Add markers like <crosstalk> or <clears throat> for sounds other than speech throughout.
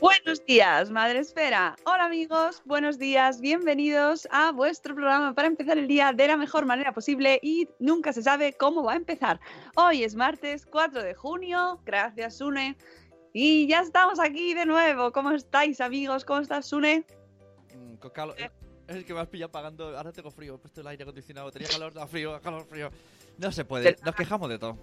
Buenos días, Madre Esfera. Hola amigos, buenos días, bienvenidos a vuestro programa para empezar el día de la mejor manera posible y nunca se sabe cómo va a empezar. Hoy es martes 4 de junio, gracias Sune. Y ya estamos aquí de nuevo. ¿Cómo estáis amigos? ¿Cómo estás Sune? Mm, con calor. Es que me has pillado pagando. Ahora tengo frío. He puesto el aire acondicionado. Tenía calor, da frío, calor, frío. No se puede. Nos quejamos de todo.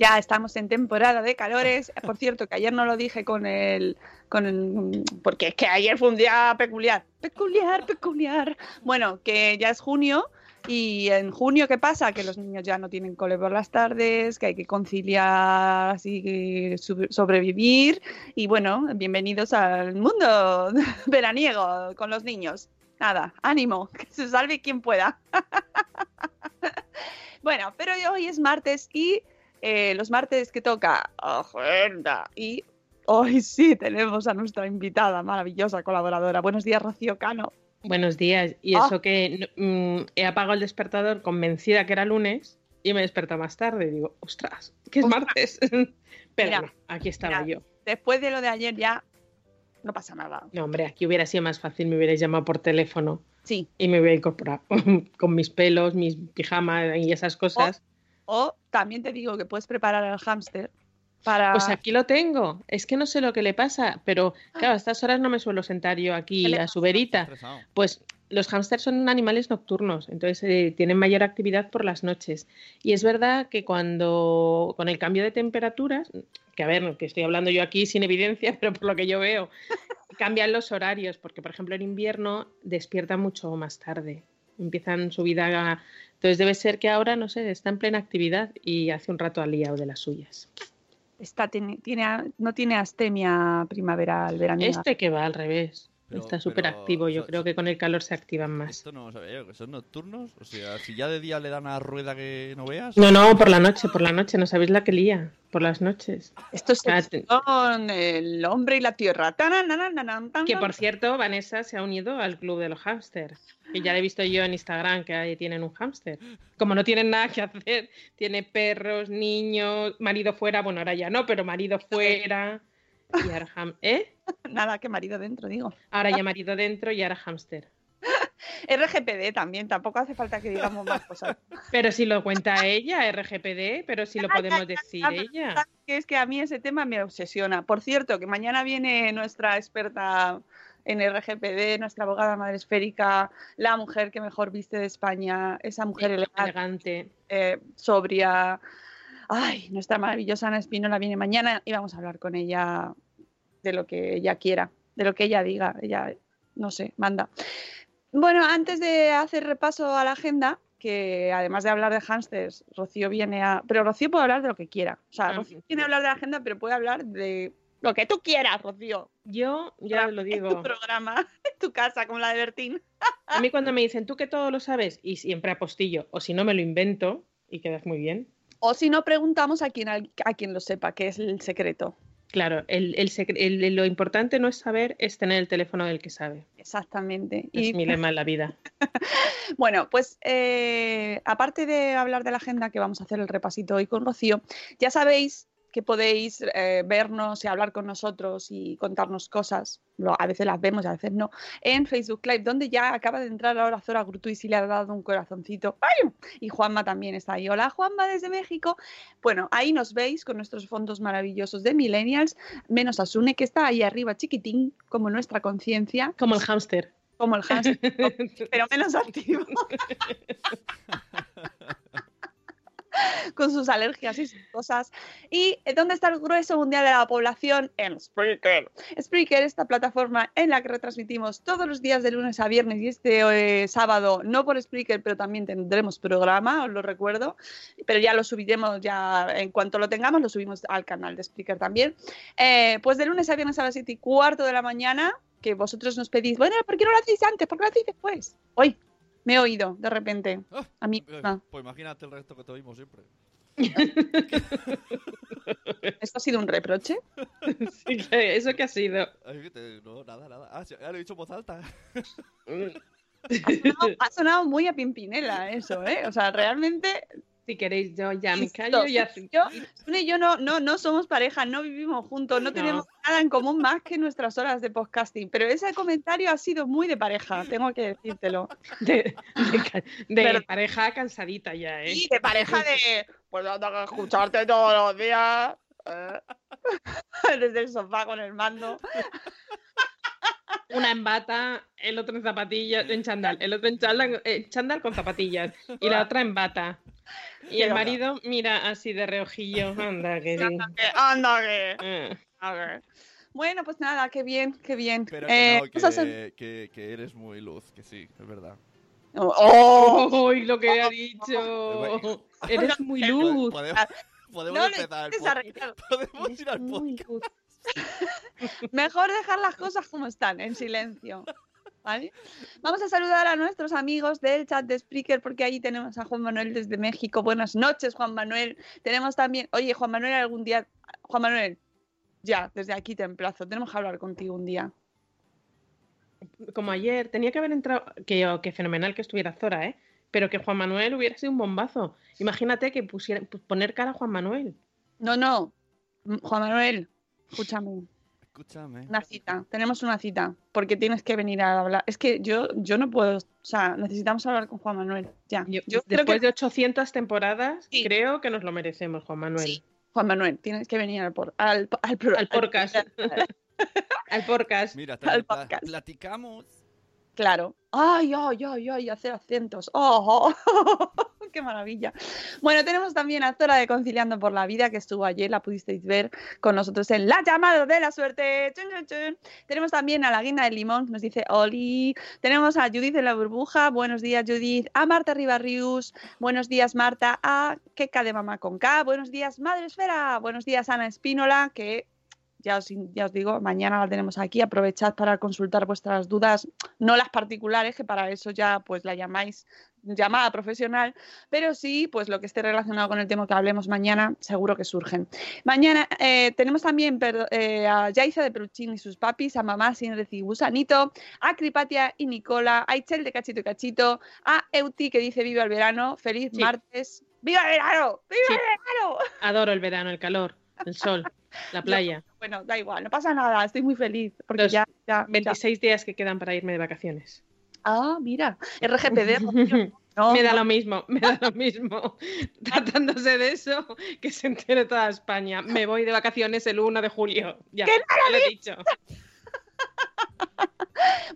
Ya estamos en temporada de calores. <laughs> Por cierto, que ayer no lo dije con el, con el. Porque es que ayer fue un día peculiar. Peculiar, peculiar. Bueno, que ya es junio. Y en junio, ¿qué pasa? Que los niños ya no tienen cole por las tardes, que hay que conciliar, su- sobrevivir. Y bueno, bienvenidos al mundo <laughs> veraniego con los niños. Nada, ánimo, <laughs> que se salve quien pueda. bueno, pero hoy es martes y eh, los martes que toca agenda. Y hoy sí tenemos a nuestra invitada, maravillosa colaboradora. Buenos días, Rocío Cano. Buenos días. Y Ah. eso que mm, he apagado el despertador convencida que era lunes y me desperta más tarde. Digo, ostras, que es Ostras. martes. <laughs> Pero Mira, no, aquí estaba mira. yo. Después de lo de ayer ya no pasa nada. No, hombre, aquí hubiera sido más fácil, me hubierais llamado por teléfono Sí. y me hubiera incorporado <laughs> con mis pelos, mis pijamas y esas cosas. O también te digo que puedes preparar al hámster para... Pues aquí lo tengo. Es que no sé lo que le pasa, pero claro, a estas horas no me suelo sentar yo ¿Qué aquí a su verita. Pues los hámsters son animales nocturnos, entonces eh, tienen mayor actividad por las noches. Y es verdad que cuando con el cambio de temperaturas, que a ver, que estoy hablando yo aquí sin evidencia, <laughs> pero por lo que yo veo, cambian los horarios, porque por ejemplo en invierno despierta mucho más tarde, empiezan su vida. Entonces debe ser que ahora, no sé, está en plena actividad y hace un rato ha liado de las suyas. Está, tiene, tiene- no tiene astemia primaveral, veraniega. Este que va al revés. Pero- Está súper activo, yo so- creo so- que con el calor se activan más. Esto no sabía yo, son nocturnos. O sea, si ya de día le dan a rueda que no veas. No, no, por la noche, por la noche, no sabéis la que lía, por las noches. Esto es Ah, con el hombre y la tierra. Que por cierto, Vanessa se ha unido al club de los hámsters. Que ya le he visto yo en Instagram que ahí tienen un hámster. Como no tienen nada que hacer, tiene perros, niños, marido fuera, bueno, ahora ya no, pero marido fuera. Y ahora, ham- ¿eh? <laughs> Nada, que marido dentro, digo. ahora ya marido dentro y ahora hámster. <laughs> RGPD también, tampoco hace falta que digamos más cosas. <laughs> Pero si lo cuenta ella, RGPD, pero si lo podemos decir ella. que es que a mí ese tema me obsesiona. Por cierto, que mañana viene nuestra experta en RGPD, nuestra abogada madre esférica, la mujer que mejor viste de España, esa mujer elegante, Elegante. eh, sobria. Ay, nuestra maravillosa Ana Espinola viene mañana y vamos a hablar con ella de lo que ella quiera, de lo que ella diga. Ella, no sé, manda. Bueno, antes de hacer repaso a la agenda, que además de hablar de hamsters, Rocío viene a. Pero Rocío puede hablar de lo que quiera. O sea, Ah, Rocío viene a hablar de la agenda, pero puede hablar de lo que tú quieras, Rocío. Yo ya lo En digo. tu programa, <laughs> en tu casa, como la de Bertín. A mí cuando me dicen, tú que todo lo sabes, y siempre apostillo, o si no me lo invento, y quedas muy bien. O si no, preguntamos a quien, a quien lo sepa, que es el secreto. Claro, el, el el- lo importante no es saber, es tener el teléfono del que sabe. Exactamente. Es Y mi lema en la vida. <laughs> Bueno, pues eh, aparte de hablar de la agenda, que vamos a hacer el repasito hoy con Rocío, ya sabéis que podéis eh, vernos y hablar con nosotros y contarnos cosas, lo- a veces las vemos y a veces no, en Facebook Live, donde ya acaba de entrar ahora Zora Grutuis y le ha dado un corazoncito. ¡Ay! Y Juanma también está ahí. Hola Juanma desde México. Bueno, ahí nos veis con nuestros fondos maravillosos de Millennials, menos Asune, que está ahí arriba chiquitín, como nuestra conciencia, Como el hámster. como el hámster, <laughs> pero menos activo. <laughs> <laughs> con sus alergias y sus cosas. ¿Y dónde está el grueso mundial de la población? En Spreaker. Spreaker, esta plataforma en la que retransmitimos todos los días de lunes a viernes y este eh, sábado, no por Spreaker, pero también tendremos programa, os lo recuerdo, pero ya lo subiremos, ya en cuanto lo tengamos, lo subimos al canal de Spreaker también. Eh, pues de lunes a viernes a las 7 y cuarto de la mañana, que vosotros nos pedís, bueno, ¿por qué no lo hacéis antes? ¿Por qué lo hacéis después? Hoy me he oído de repente. Ah, A mí, eh. Pues imagínate el resto que te oímos siempre. <laughs> ¿Esto ha sido un reproche? <laughs> Sí, que- ¿Eso qué ha sido? Ay, No, nada, nada. Ah, sí, ya lo he dicho en voz alta. No, ha sonado muy a Pimpinela eso, ¿eh? O sea, realmente. Si queréis, yo ya me callo y ya. Yo, y yo no, no, no somos pareja, no vivimos juntos, no No. tenemos nada en común más que nuestras horas de podcasting. Pero ese comentario ha sido muy de pareja, tengo que decírtelo. <laughs> De, de ca- de Pero- pareja cansadita ya, ¿eh? Y de pareja de. Pues tengo que escucharte todos los días. ¿eh? <laughs> Desde el sofá con el mando. Una en bata, el otro en zapatillas, en chándal, el otro en chándal, eh, chándal con zapatillas y la otra en bata. Y el marido mira así de reojillo, <laughs> anda que Anda, que. Eh, A ver. Bueno, pues nada, qué bien, qué bien. Pero Eh, que no, vamos a hacer- que, que, que eres muy luz, que sí, es verdad. ¡Oh! ¡Uy, lo que ha dicho! <laughs> Eres muy luz. Podemos, podemos No empezar. Podemos ir al podcast. <laughs> Mejor dejar las cosas como están, en silencio. ¿Vale? Vamos a saludar a nuestros amigos del chat de Spreaker porque ahí tenemos a Juan Manuel desde México. Buenas noches, Juan Manuel. Tenemos también, oye, Juan Manuel, algún día, Juan Manuel, ya, desde aquí te emplazo. Tenemos que hablar contigo un día. Como ayer, tenía que haber entrado. Que, que fenomenal que estuviera Zora, ¿eh? Pero que Juan Manuel hubiera sido un bombazo. Imagínate que pusiera, pu- poner cara a Juan Manuel. No, no, Juan Manuel, escúchame. Escúchame. Una cita, tenemos una cita, porque tienes que venir a hablar. Es que yo, yo no puedo, o sea, necesitamos hablar con Juan Manuel. Ya. Yo- Yo creo después que de 800 temporadas, Sí. creo que nos lo merecemos, Juan Manuel. Sí. Juan Manuel, tienes que venir al, por, al, al, podcast. <laughs> Al podcast. Mira, Al podcast. platicamos. Claro. Ay, ay, ay, ay, hacer acentos. Oh, <laughs> <laughs> qué maravilla. Bueno, tenemos también a Zora de Conciliando por la Vida, que estuvo ayer, la pudisteis ver con nosotros en La Llamada de la Suerte. Tenemos también a la Guina del Limón, que nos dice Oli. Tenemos a Judith de la Burbuja. Buenos días, Judith. A Marta Ribarrius. Buenos días, Marta. A Keka de Mamá con K. Buenos días, Madre Esfera. Buenos días, Ana Espínola, que ya os, ya os digo, mañana la tenemos aquí. Aprovechad para consultar vuestras dudas, no las particulares, que para eso ya pues la llamáis llamada profesional, pero sí, pues lo que esté relacionado con el tema que hablemos mañana, seguro que surgen. Mañana eh, tenemos también eh, a Yaiza de Peruchín y sus papis, a Mamá sin decir gusanito, a Cripatia y Nicola, a Ichel de Cachito y Cachito, a Euti que dice viva el verano, feliz Sí. martes, ¡viva el verano! ¡Viva Sí. el verano! Adoro el verano, el calor, el sol, <laughs> la playa. Bueno, da igual, no pasa nada, estoy muy feliz, porque Los ya, ya, ya. 26 días que quedan para irme de vacaciones. Ah, mira, RGPD. <laughs> No, me da lo mismo, me da lo mismo. <laughs> Tratándose de eso, que se entere toda España. Me voy de vacaciones el 1 de julio. Ya, ¡Que no ya lo he dicho. <laughs>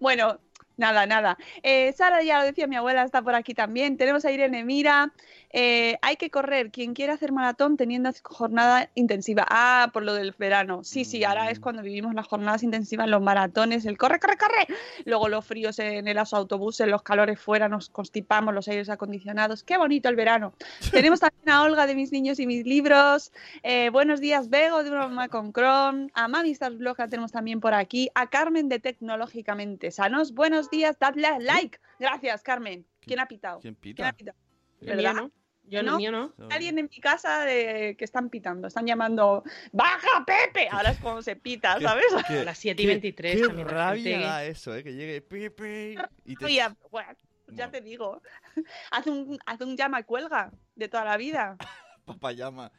Bueno, nada, nada. Eh, Sara, ya lo decía mi abuela, está por aquí también. Tenemos a Irene Mira. Eh, hay que correr. Quien quiera hacer maratón teniendo jornada intensiva. Ah, por lo del verano. Sí, sí, ahora es Mm. cuando vivimos las jornadas intensivas, los maratones, el corre, corre, corre. Luego los fríos en el- los autobuses, los calores fuera, nos constipamos, los aires acondicionados. Qué bonito el verano. <laughs> Tenemos también a Olga de Mis Niños y Mis Libros. Eh, buenos días, Bego de una mamá con Chrome. A Mami Stars Blog la tenemos también por aquí. A Carmen de Tecnológicamente Sanos. Buenos días, dadle like. Gracias, Carmen. ¿Quién ha pitado? ¿Quién ¿Quién ha pitado? ¿Verdad? No. Yo no, ¿No? mío no. Alguien en mi casa de, que están pitando, están llamando ¡Baja Pepe! Ahora es <laughs> cuando se pita, Qué- ¿sabes? qué- A las 7 y qué- 23 qué también la rabia da eso, ¿eh? Que llegue Pepe y te... Bueno, ya te digo. <laughs> Haz un, haz un llama cuelga de toda la vida. <laughs> Papayama.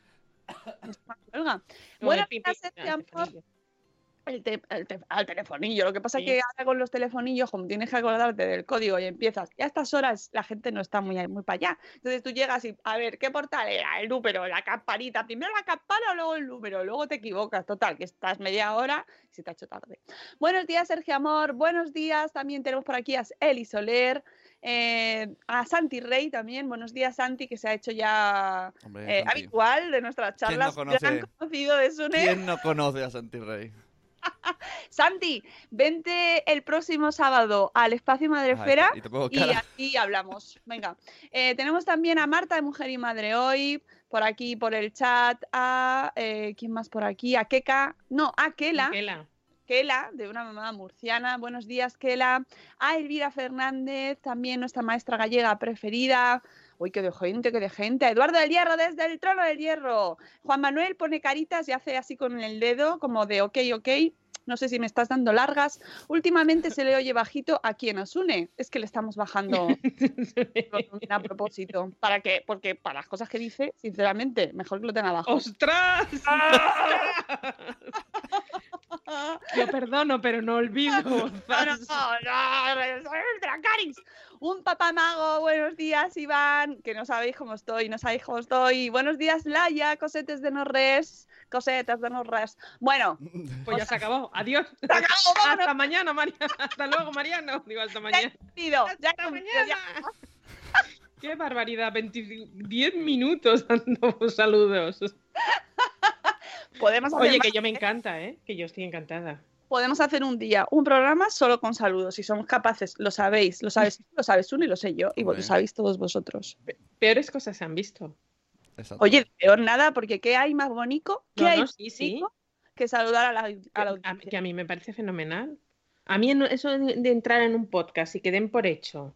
Llama cuelga. No, Bueno, al Amor. El te- el te- al telefonillo. Lo que pasa es Sí. que ahora con los telefonillos, como tienes que acordarte del código y empiezas, y a estas horas la gente no está muy, muy para allá. Entonces tú llegas y, a ver, ¿qué portal era? El número, la campanita. Primero la campana, luego el número. Luego te equivocas. Total, que estás media hora y se te ha hecho tarde. Buenos días, Sergio Amor. Buenos días. También tenemos por aquí a Eli Soler. eh, a Santi Rey también. Buenos días, Santi, que se ha hecho ya Hombre, eh, habitual de nuestras ¿Quién no charlas. conoce- Gran conocido de Sune. ¿Quién no conoce a Santi Rey? <laughs> Santi, vente el próximo sábado al Espacio Madrefera y aquí hablamos. Venga, Eh, tenemos también a Marta de Mujer y Madre hoy, por aquí, por el chat, a... eh, ¿Quién más por aquí? A Keka, no, a Kela. Miquela. Kela, de una mamá murciana. Buenos días, Kela. A Elvira Fernández, también nuestra maestra gallega preferida. Uy, qué de gente, qué de gente. Eduardo del Hierro, desde el trono del Hierro. Juan Manuel pone caritas y hace así con el dedo, como de ok, ok. No sé si me estás dando largas. Últimamente se le oye bajito a quien nos une. Es que le estamos bajando <laughs> a propósito. ¿Para qué? Porque para las cosas que dice, sinceramente, mejor que lo tenga abajo. ¡Ostras! <laughs> <laughs> Yo perdono, pero no olvido. <laughs> No, no. Un papá mago, buenos días, Iván, que no sabéis cómo estoy, no sabéis cómo estoy. Buenos días, Laia, cosetes de no res, cosetas de no res. Bueno, Pues ya se acabó. Adiós. se acabó, <laughs> vámonos, Hasta mañana, Mariana. <laughs> Hasta luego, Mariano. Digo, hasta mañana. ya Hasta mañana. Qué barbaridad. 20 10 minutos dando saludos. Podemos hacer, Oye, que yo me encanta, ¿eh? Que yo estoy encantada. podemos hacer un día un programa solo con saludos, si somos capaces, lo sabéis, lo sabes, lo sabes uno y lo sé yo, y Hombre. lo sabéis todos vosotros. Peores cosas se han visto. Exacto. Oye, peor nada, porque ¿qué hay más bonito? ¿Qué No, hay no, sí, sí. que saludar a la, a la A- que a mí me parece fenomenal. A mí eso de, entrar en un podcast y que den por hecho.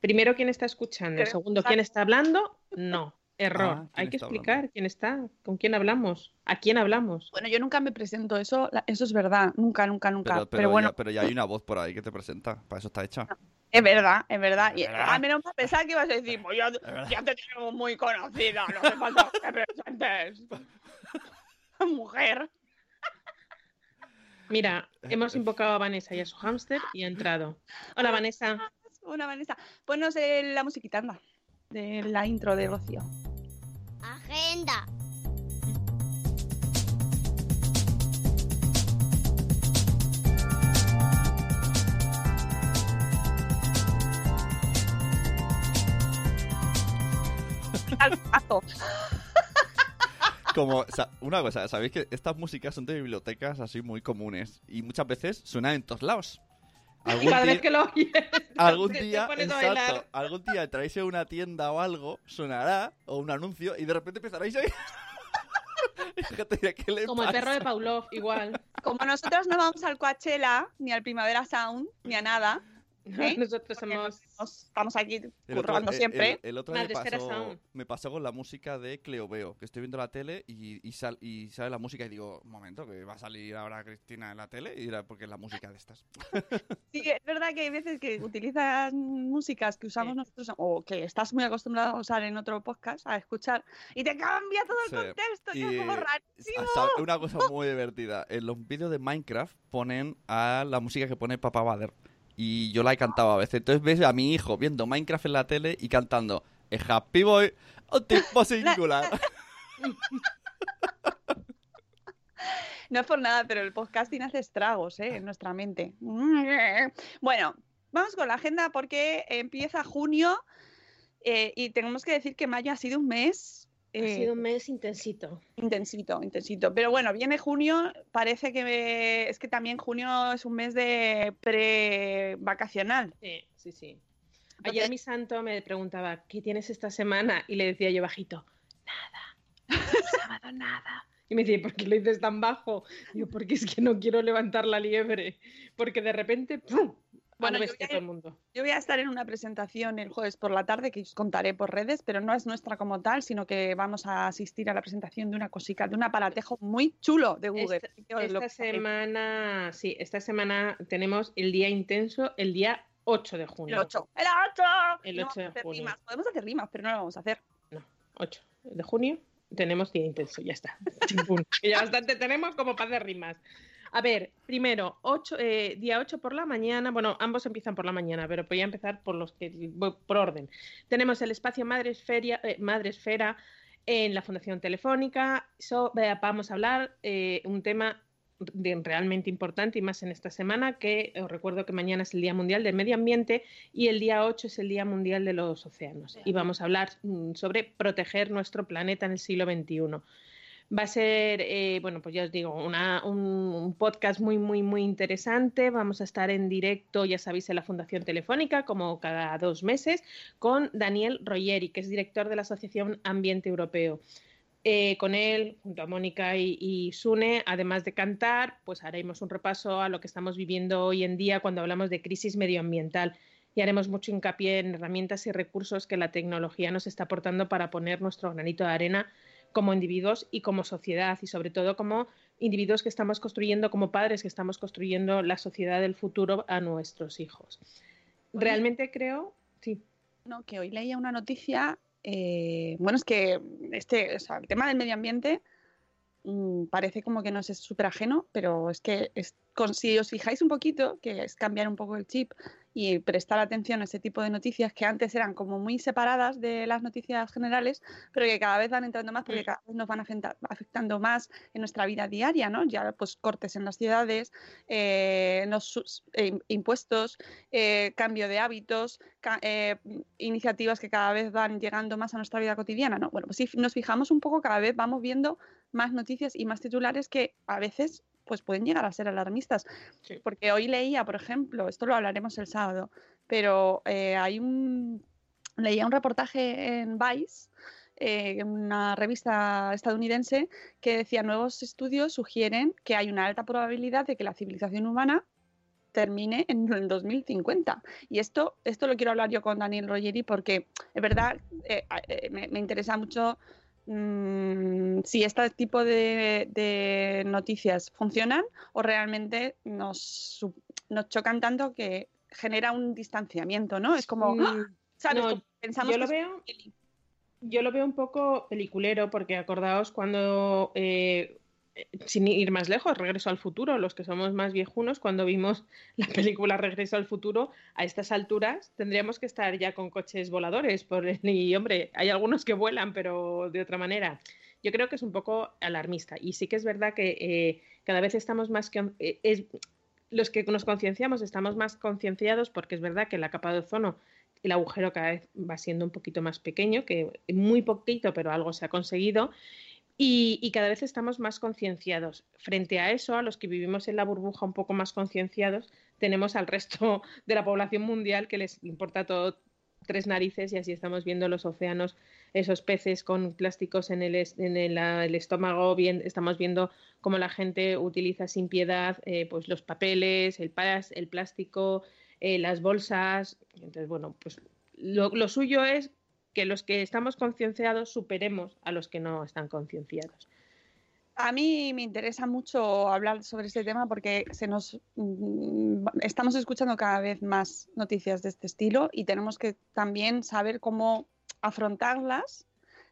Primero, quién está escuchando. Segundo, quién está hablando. No, error. Ah, ¿quién Hay que explicar hablando? quién está, con quién hablamos, a quién hablamos. Bueno, yo nunca me presento, eso, eso es verdad, nunca, nunca, nunca. Pero, Pero, pero bueno, ya, pero ya hay una voz por ahí que te presenta. Para eso está hecha. es verdad, es verdad. Y, Es verdad. a menos mal pensaba que ibas a decir, pues ya, te tenemos muy conocida, no hace falta que te presentes. <laughs> Mujer. Mira, hemos invocado a Vanessa y a su hámster y ha entrado. Hola, Vanessa. Una Vanessa. Ponnos eh, la musiquita, anda, de la intro de Rocío. Agenda. Al pato. Como, o sea, una cosa, sabéis que estas músicas son de bibliotecas así muy comunes y muchas veces suenan en todos lados. Y Algún cada día, vez que lo oyes, <laughs> algún te- te día, pones a exacto, algún día entráis en una tienda o algo, sonará, o un anuncio, y de repente empezaréis <laughs> ¿qué le Como el perro de? Pavlov, igual. Como nosotros no vamos al Coachella, ni al Primavera Sound, ni a nada, ¿Eh? <laughs> Nosotros porque somos... nos- estamos aquí El otro- currando el- siempre. El, el otro día me pasó, Sound. me pasó con la música de Cleoveo, que estoy viendo la tele y, y, sal- y sale la música y digo, un momento, que va a salir ahora Cristina en la tele y porque es la música de estas. <laughs> Sí, es verdad que hay veces que utilizas músicas que usamos Sí. nosotros o que estás muy acostumbrado a usar en otro podcast, a escuchar, y te cambia todo el Sí. contexto, y es como eh, rarísimo. Una cosa muy divertida. En los vídeos de Minecraft ponen a la música que pone Papá Bader. Y yo la he cantado a veces. Entonces ves a mi hijo viendo Minecraft en la tele y cantando "Es Happy Boy, un tipo singular. <laughs> No es por nada, pero el podcasting hace estragos ¿eh? en nuestra mente. Bueno, vamos con la agenda porque empieza junio eh, y tenemos que decir que mayo ha sido un mes Ha eh, sido un mes intensito. intensito, intensito. Pero bueno, viene junio, parece que me- es que también junio es un mes de pre-vacacional. Sí, sí, sí. Entonces- Ayer mi santo me preguntaba, ¿qué tienes esta semana? Y le decía yo bajito, nada. El <laughs> sábado nada. Y me decía, ¿por qué lo dices tan bajo? Digo, porque es que no quiero levantar la liebre. Porque de repente, ¡pum! Bueno, yo voy, a, todo el mundo. yo voy a estar en una presentación el jueves por la tarde que os contaré por redes, pero no es nuestra como tal, sino que vamos a asistir a la presentación de una cosica, de un aparatejo muy chulo de Google. Esta, semana, sí, esta semana tenemos el día intenso, el día 8 de El junio. 8. ¡El 8! El No 8 de hacer junio. rimas. Podemos hacer rimas, pero no lo vamos a hacer. No, 8 de junio tenemos día intenso, ya está. <laughs> Ya bastante tenemos como para hacer rimas. A ver, primero, ocho, eh, día 8 por la mañana, bueno, ambos empiezan por la mañana, pero voy a empezar por los que voy por orden. Tenemos el espacio Madresferia, eh, Madresfera en la Fundación Telefónica. So- vamos a hablar eh, un tema de- realmente importante y más en esta semana, que os recuerdo que mañana es el Día Mundial del Medio Ambiente y el día 8 es el Día Mundial de los Océanos. Y vamos a hablar mm, sobre proteger nuestro planeta en el siglo XXI. Va a ser, eh, bueno, pues ya os digo, una- un, podcast muy, muy, muy interesante. Vamos a estar en directo, ya sabéis, en la Fundación Telefónica, como cada dos meses, con Daniel Royeri, que es director de la Asociación Ambiente Europeo. Eh, con él, junto a Mónica y, y Sune, además de cantar, pues haremos un repaso a lo que estamos viviendo hoy en día cuando hablamos de crisis medioambiental y haremos mucho hincapié en herramientas y recursos que la tecnología nos está aportando para poner nuestro granito de arena como individuos y como sociedad y sobre todo como individuos que estamos construyendo, como padres que estamos construyendo la sociedad del futuro a nuestros hijos. Realmente creo, sí, No, que hoy leía una noticia. eh, bueno, es que este, o sea, el tema del medio ambiente mm, parece como que nos es súper ajeno, pero es que es, con, si os fijáis un poquito, que es cambiar un poco el chip y prestar atención a ese tipo de noticias que antes eran como muy separadas de las noticias generales, pero que cada vez van entrando más porque Mm. cada vez nos van afecta- afectando más en nuestra vida diaria, ¿no? Ya pues cortes en las ciudades, eh, los eh, impuestos, eh, cambio de hábitos, ca- eh, iniciativas que cada vez van llegando más a nuestra vida cotidiana, ¿no? Bueno, pues si nos fijamos un poco, cada vez vamos viendo más noticias y más titulares que a veces pues pueden llegar a ser alarmistas. Sí. Porque hoy leía, por ejemplo, esto lo hablaremos el sábado, pero eh, hay un leía un reportaje en Vice, eh, una revista estadounidense, que decía nuevos estudios sugieren que hay una alta probabilidad de que la civilización humana termine en el 2050. Y esto, esto lo quiero hablar yo con Daniel Rogeri porque es verdad, eh, eh, me, me interesa mucho mm, si este tipo de, de noticias funcionan o realmente nos, nos chocan tanto que genera un distanciamiento, ¿no? Es como, ¡ah! ¿sabes? no, pensamos yo lo que es veo, yo lo veo un poco peliculero porque acordaos cuando, eh, sin ir más lejos, Regreso al Futuro, los que somos más viejunos, cuando vimos <laughs> la película Regreso al Futuro, a estas alturas tendríamos que estar ya con coches voladores. Por, y hombre, hay algunos que vuelan, pero de otra manera. Yo creo que es un poco alarmista y sí que es verdad que eh, cada vez estamos más que... eh, los que nos concienciamos estamos más concienciados porque es verdad que la capa de ozono el agujero cada vez va siendo un poquito más pequeño, que muy poquito, pero algo se ha conseguido. Y, y cada vez estamos más concienciados. Frente a eso, a los que vivimos en la burbuja un poco más concienciados, tenemos al resto <laughs> de la población mundial que les importa todo tres narices y así estamos viendo los océanos, esos peces con plásticos en el, en ah, el estómago, bien, estamos viendo cómo la gente utiliza sin piedad eh, pues los papeles, el plástico, eh, las bolsas. Entonces, bueno, pues lo, lo suyo es que los que estamos concienciados superemos a los que no están concienciados. A mí me interesa mucho hablar sobre este tema porque se nos mm, estamos escuchando cada vez más noticias de este estilo y tenemos que también saber cómo afrontarlas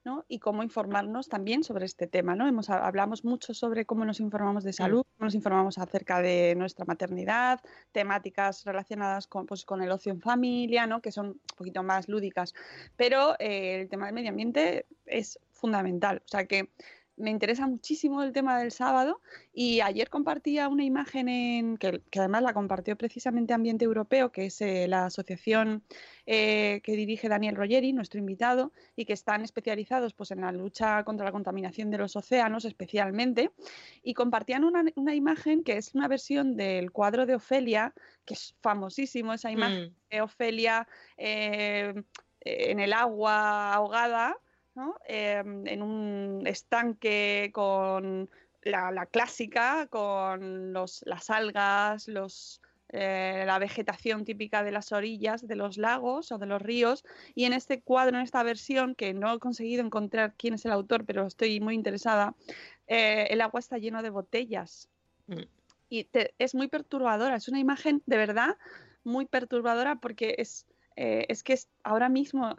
¿no? y cómo informarnos también sobre este tema. ¿no? Hemos, hablamos mucho sobre cómo nos informamos de salud, cómo nos informamos acerca de nuestra maternidad, temáticas relacionadas con, pues, con el ocio en familia, ¿no? que son un poquito más lúdicas. Pero eh, el tema del medio ambiente es fundamental. O sea que me interesa muchísimo el tema del sábado y ayer compartía una imagen en, que, que además la compartió precisamente Ambiente Europeo, que es eh, la asociación eh, que dirige Daniel Rogeri, nuestro invitado, y que están especializados pues, en la lucha contra la contaminación de los océanos especialmente, y compartían una, una imagen que es una versión del cuadro de Ofelia, que es famosísimo esa imagen Mm. de Ofelia eh, en el agua ahogada, ¿no? Eh, en un estanque con la, la clásica, con los, las algas, los, eh, la vegetación típica de las orillas de los lagos o de los ríos. Y en este cuadro, en esta versión, que no he conseguido encontrar quién es el autor, pero estoy muy interesada, eh, el agua está lleno de botellas. Mm. Y te- es muy perturbadora, es una imagen de verdad muy perturbadora porque es, eh, es que es ahora mismo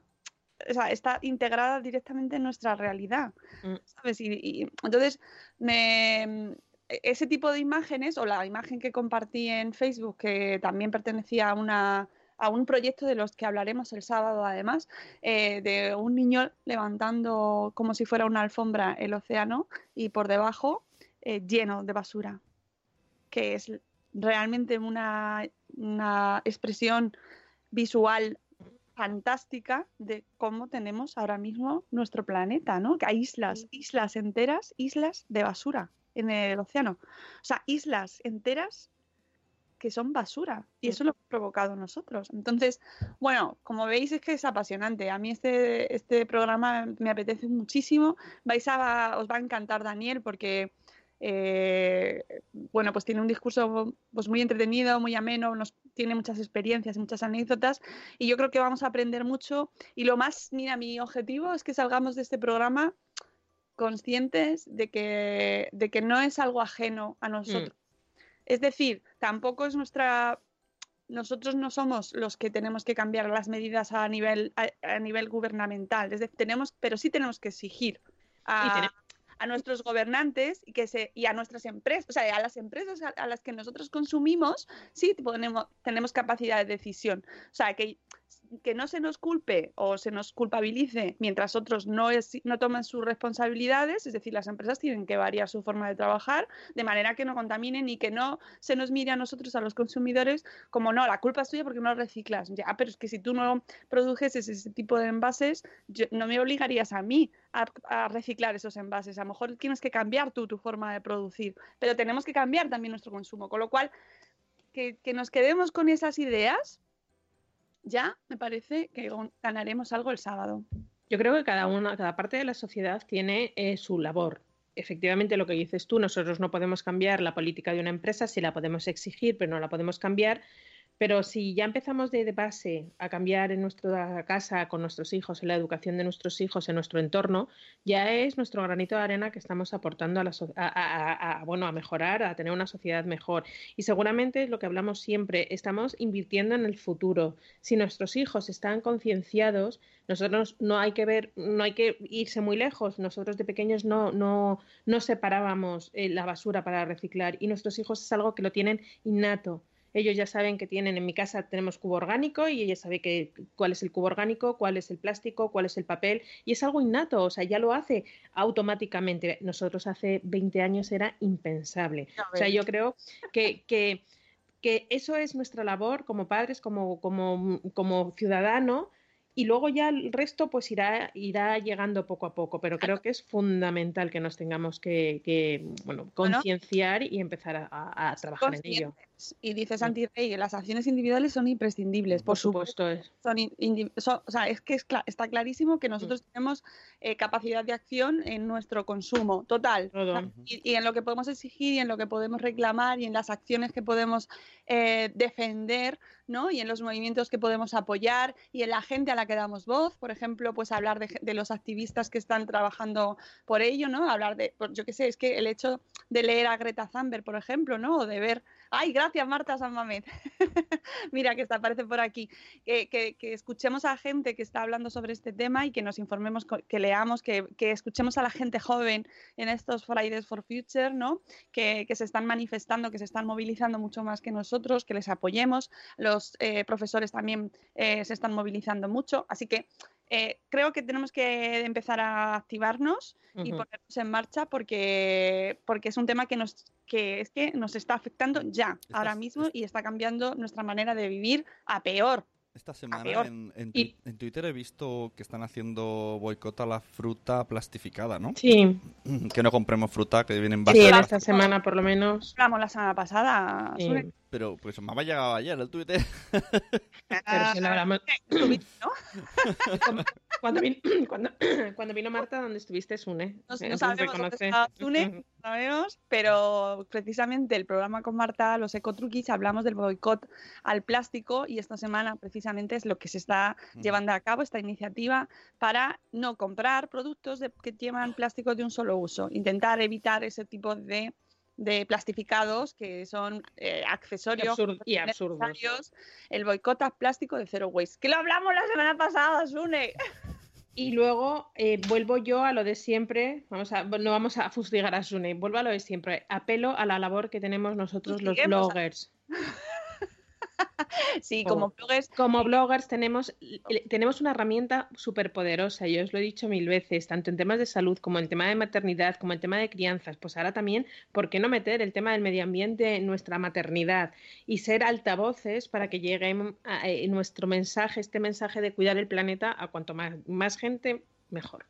o sea, está integrada directamente en nuestra realidad. Mm. ¿sabes? Y, y entonces, me, ese tipo de imágenes, o la imagen que compartí en Facebook, que también pertenecía a una a un proyecto de los que hablaremos el sábado además, eh, de un niño levantando como si fuera una alfombra el océano y por debajo eh, lleno de basura, que es realmente una, una expresión visual fantástica de cómo tenemos ahora mismo nuestro planeta, ¿no? Que hay islas, islas enteras, islas de basura en el océano. O sea, islas enteras que son basura. Y eso lo hemos provocado nosotros. Entonces, bueno, como veis es que es apasionante. A mí este, este programa me apetece muchísimo. Vais a, os va a encantar Daniel porque eh, bueno, pues tiene un discurso pues muy entretenido, muy ameno, nos tiene muchas experiencias y muchas anécdotas y yo creo que vamos a aprender mucho. Y lo más, mira, mi objetivo es que salgamos de este programa conscientes de que, de que no es algo ajeno a nosotros. Es decir, tampoco es nuestra nosotros no somos los que tenemos que cambiar las medidas a nivel a, a nivel gubernamental, es decir, tenemos, pero sí tenemos que exigir a, a nuestros gobernantes y que se y a nuestras empresas, o sea, a las empresas a, las que nosotros consumimos, sí tenemos, tenemos capacidad de decisión. O sea, que, que no se nos culpe o se nos culpabilice mientras otros no, es, no toman sus responsabilidades, es decir, las empresas tienen que variar su forma de trabajar de manera que no contaminen y que no se nos mire a nosotros, a los consumidores, como no, la culpa es tuya porque no reciclas. Ya, pero es que si tú no produjeses ese tipo de envases, yo- no me obligarías a mí a, reciclar esos envases. A lo mejor tienes que cambiar tú tu forma de producir, pero tenemos que cambiar también nuestro consumo. Con lo cual, que nos quedemos con esas ideas, ya me parece que ganaremos algo el sábado. Yo creo que cada una, cada parte de la sociedad tiene eh, su labor. Efectivamente, lo que dices tú, nosotros no podemos cambiar la política de una empresa, sí la podemos exigir, pero no la podemos cambiar. Pero si ya empezamos de, base a cambiar en nuestra casa, con nuestros hijos, en la educación de nuestros hijos, en nuestro entorno, ya es nuestro granito de arena que estamos aportando a, la so- a, bueno, a mejorar, a tener una sociedad mejor. Y seguramente es lo que hablamos siempre, estamos invirtiendo en el futuro. Si nuestros hijos están concienciados, nosotros no hay que ver, no hay que irse muy lejos. Nosotros de pequeños no, no, no separábamos eh, la basura para reciclar y nuestros hijos es algo que lo tienen innato. Ellos ya saben que tienen, en mi casa tenemos cubo orgánico y ella sabe que, cuál es el cubo orgánico, cuál es el plástico, cuál es el papel y es algo innato, o sea, ya lo hace automáticamente. Nosotros hace 20 años era impensable. O sea, yo creo que, que, que eso es nuestra labor como padres, como, como, como ciudadano, y luego ya el resto pues irá, irá llegando poco a poco, pero creo que es fundamental que nos tengamos que, que, bueno, concienciar y empezar a- a trabajar en ello. Y dice Santi Rey, las acciones individuales son imprescindibles, por, Por supuesto es. son o sea, es que es está clarísimo que nosotros tenemos eh, capacidad de acción en nuestro consumo total. Todo. O sea, Y, y en lo que podemos exigir y en lo que podemos reclamar y en las acciones que podemos eh, defender, ¿no? Y en los movimientos que podemos apoyar y en la gente a la que damos voz, por ejemplo, pues hablar de, de los activistas que están trabajando por ello, ¿no? Hablar de, yo qué sé, es que el hecho de leer a Greta Thunberg, por ejemplo, ¿no? O de ver, ay, gracias Marta San Mamed, <laughs> mira que está, aparece por aquí, que, escuchemos a gente que está hablando sobre este tema y que nos informemos, que leamos, que, escuchemos a la gente joven en estos Fridays for Future, ¿no? Que, que se están manifestando, que se están movilizando mucho más que nosotros, que les apoyemos. Los eh, profesores también eh, se están movilizando mucho. Así que eh, creo que tenemos que empezar a activarnos y ponernos en marcha porque, porque es un tema que nos, que es que nos está afectando ya, Estás- ahora mismo, es- y está cambiando nuestra manera de vivir a peor. Esta semana en, en, Y- twi- en Twitter he visto que están haciendo boicot a la fruta plastificada, ¿no? Sí, Que no compremos fruta que viene en sí, esta semana por lo menos. Hablamos la semana pasada. sí. Pero pues me ha llegado ayer el Twitter. Pero si hablamos, ¿no? Cuando vino, cuando, <clears throat> <clears throat> cuando vino Marta, ¿dónde estuviste, Sune? No, no sabemos dónde está Sune, no sabemos, pero precisamente el programa con Marta, los ecotruquis, hablamos del boicot al plástico y esta semana precisamente es lo que se está Mm. llevando a cabo, esta iniciativa para no comprar productos de- que llevan plástico de un solo uso, intentar evitar ese tipo de, de plastificados que son eh, accesorios absurd- y <laughs> absurdos. el boicot al plástico de Zero Waste, que lo hablamos la semana pasada, Sune. <laughs> Y luego eh, vuelvo yo a lo de siempre, vamos a, no vamos a fustigar a Sune, vuelvo a lo de siempre, apelo a la labor que tenemos nosotros los a- <laughs> <laughs> Sí, Oh. como bloggers Como bloggers tenemos, tenemos una herramienta súper poderosa, yo os lo he dicho mil veces, tanto en temas de salud como en tema de maternidad, como en tema de crianzas, pues ahora también, ¿por qué no meter el tema del medio ambiente en nuestra maternidad y ser altavoces para que llegue a- eh, nuestro mensaje, este mensaje de cuidar el planeta a cuanto más, más gente, mejor.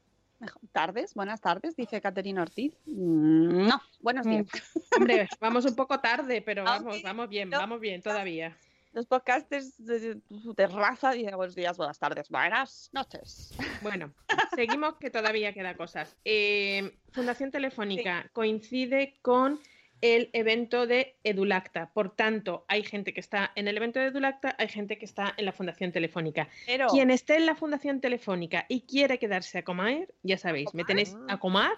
Tardes, buenas tardes, dice Caterina Ortiz. Mm, No, buenos días. Hombre, <laughs> vamos un poco tarde, pero Ah, vamos, vamos bien, vamos bien todavía. Los podcasters de dicen buenos días, buenas tardes, buenas noches. Bueno, seguimos que todavía queda cosas. Eh, Fundación Telefónica coincide con el evento de Edulacta. Por tanto, hay gente que está en el evento de Edulacta, hay gente que está en la Fundación Telefónica. Pero Quien esté en la Fundación Telefónica y quiere quedarse a comer, ya sabéis, me tenéis a comer,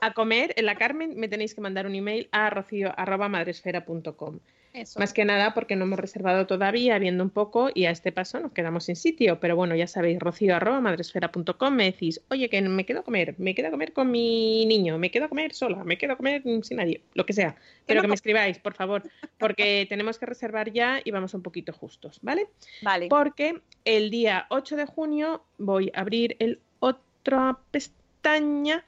a comer en la Carmen, me tenéis que mandar un email a rocío@madresfera.com. eso. Más que nada porque no hemos reservado todavía, viendo un poco, y a este paso nos quedamos sin sitio. Pero bueno, ya sabéis, rocío.madresfera.com me decís, oye, que me quedo a comer, me quedo a comer con mi niño, me quedo a comer sola, me quedo a comer sin nadie, lo que sea. Pero no que me escribáis, por favor, <laughs> porque tenemos que reservar ya y vamos un poquito justos, ¿vale? Vale. Porque el día 8 de junio voy a abrir el otra pestaña.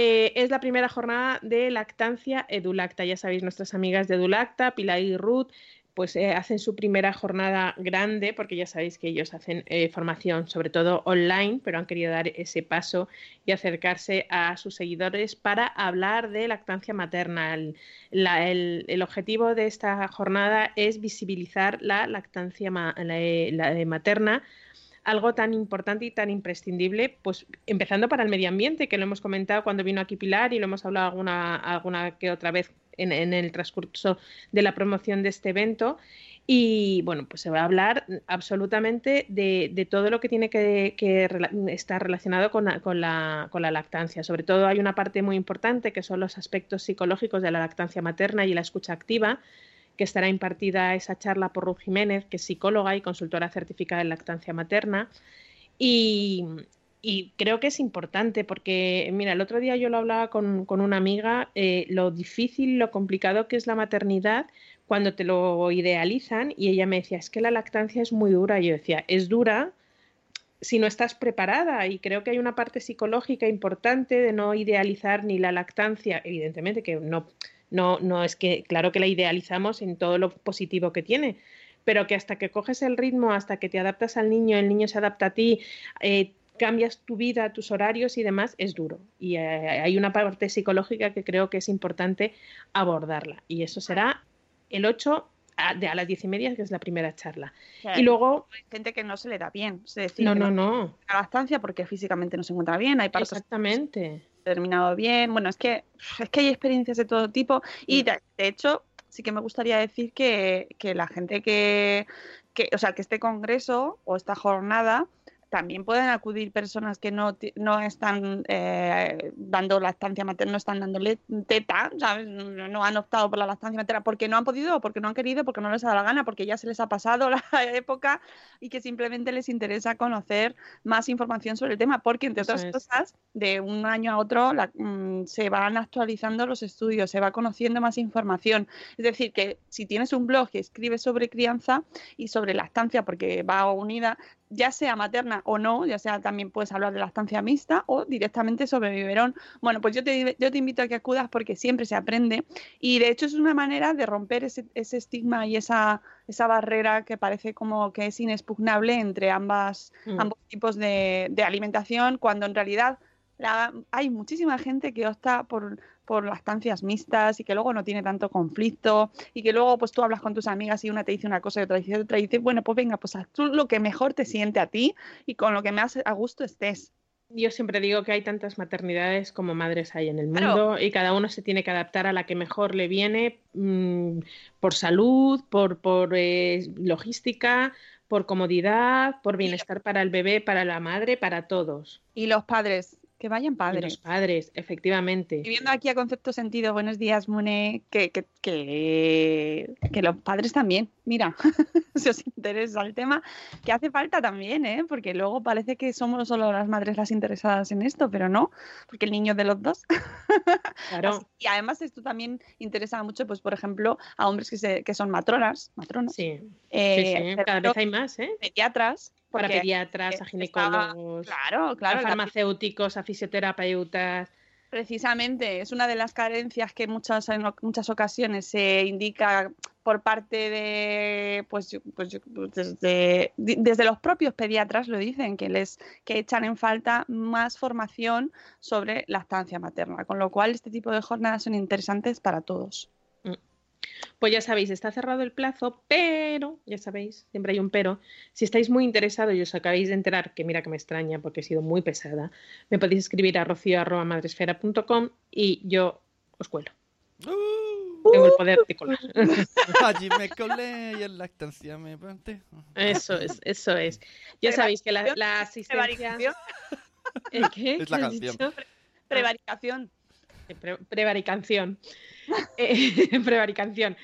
Eh, es la primera jornada de lactancia Edulacta. Ya sabéis, nuestras amigas de Edulacta, Pilar y Ruth, pues eh, hacen su primera jornada grande, porque ya sabéis que ellos hacen eh, formación, sobre todo online, pero han querido dar ese paso y acercarse a sus seguidores para hablar de lactancia materna. El, objetivo de esta jornada es visibilizar la lactancia ma- la- la- materna algo tan importante y tan imprescindible, pues empezando para el medio ambiente, que lo hemos comentado cuando vino aquí Pilar y lo hemos hablado alguna, alguna que otra vez en, en el transcurso de la promoción de este evento. Y bueno, pues se va a hablar absolutamente de, de todo lo que tiene que, estar relacionado con con, la, con la lactancia. Sobre todo hay una parte muy importante que son los aspectos psicológicos de la lactancia materna y la escucha activa, que estará impartida esa charla por Ruth Jiménez, que es psicóloga y consultora certificada en lactancia materna. Y, creo que es importante porque, mira, el otro día yo lo hablaba con, con una amiga, eh, lo difícil, lo complicado que es la maternidad cuando te lo idealizan y ella me decía, es que la lactancia es muy dura. Y yo decía, es dura si no estás preparada y creo que hay una parte psicológica importante de no idealizar ni la lactancia, evidentemente que no, no, no es que, claro que la idealizamos en todo lo positivo que tiene, pero que hasta que coges el ritmo, hasta que te adaptas al niño, el niño se adapta a ti, eh, cambias tu vida, tus horarios y demás, es duro. Y eh, hay una parte psicológica que creo que es importante abordarla. Y eso será el 8 a, de, a las 10 y media, que es la primera charla. Y luego, hay gente que no se le da bien. Es decir, no, no, no, la lactancia porque físicamente no se encuentra bien, hay partos exactamente. Terminado bien. Bueno, es que es que hay experiencias de todo tipo y Mm. de, de hecho sí que me gustaría decir que, que la gente que, que, o sea, que este congreso o esta jornada también pueden acudir personas que no, no están eh, dando lactancia materna, no están dándole teta, ¿sabes? No, han optado por la lactancia materna porque no han podido, porque no han querido, porque no les ha dado la gana, porque ya se les ha pasado <laughs> la época y que simplemente les interesa conocer más información sobre el tema, porque entre otras cosas, de un año a otro la- mm, se van actualizando los estudios, se va conociendo más información. Es decir, que si tienes un blog que escribe sobre crianza y sobre lactancia, porque va unida, ya sea materna o no, ya sea también puedes hablar de lactancia mixta o directamente sobre biberón. Bueno, pues yo te, yo te invito a que acudas porque siempre se aprende y de hecho es una manera de romper ese, ese estigma y esa, esa barrera que parece como que es inexpugnable entre ambas, Mm. ambos tipos de, de alimentación, cuando en realidad la- hay muchísima gente que opta por, por lactancias mixtas y que luego no tiene tanto conflicto y que luego pues tú hablas con tus amigas y una te dice una cosa y otra dice otra y dices, bueno, pues venga, pues haz tú lo que mejor te siente a ti y con lo que más a gusto estés. Yo siempre digo que hay tantas maternidades como madres hay en el mundo Claro. y cada uno se tiene que adaptar a la que mejor le viene mm, por salud, por, por eh, logística, por comodidad, por bienestar para el bebé, para la madre, para todos. Y los padres, que vayan Y padres. los padres, efectivamente. Y viendo aquí a Concepto Sentido, buenos días, Mune, que, que, que, que los padres también, mira, <laughs> si os interesa el tema, que hace falta también, ¿eh? porque luego parece que somos solo las madres las interesadas en esto, pero no, porque el niño es de los dos. <laughs> Claro. Así- y además esto también interesa mucho, pues por ejemplo, a hombres que, se, que son matronas, matronas, Sí, eh, sí, sí, cada vez hay más, ¿eh? pediatras, Para pediatras, a ginecólogos, claro, claro, a farmacéuticos, a fisioterapeutas. Precisamente, es una de las carencias que muchas, en muchas ocasiones se indica por parte de, pues, pues pues desde, desde los propios pediatras lo dicen, que les que echan en falta más formación sobre lactancia materna, con lo cual este tipo de jornadas son interesantes para todos. Pues ya sabéis, está cerrado el plazo, pero, ya sabéis, siempre hay un pero. Si estáis muy interesados y os acabáis de enterar, que mira que me extraña porque he sido muy pesada, me podéis escribir a rocio.madresfera.com y yo os cuelo. Uh, Tengo el poder de colar. <laughs> allí me colé y en lactancia me planté. Eso es, eso es. Ya sabéis que la, la asistencia... Prevaricación. <laughs> ¿El qué? Es la ¿Qué canción. dicho? Prevaricación. Eh, pre- prevaricación. Eh, <laughs> prevaricación.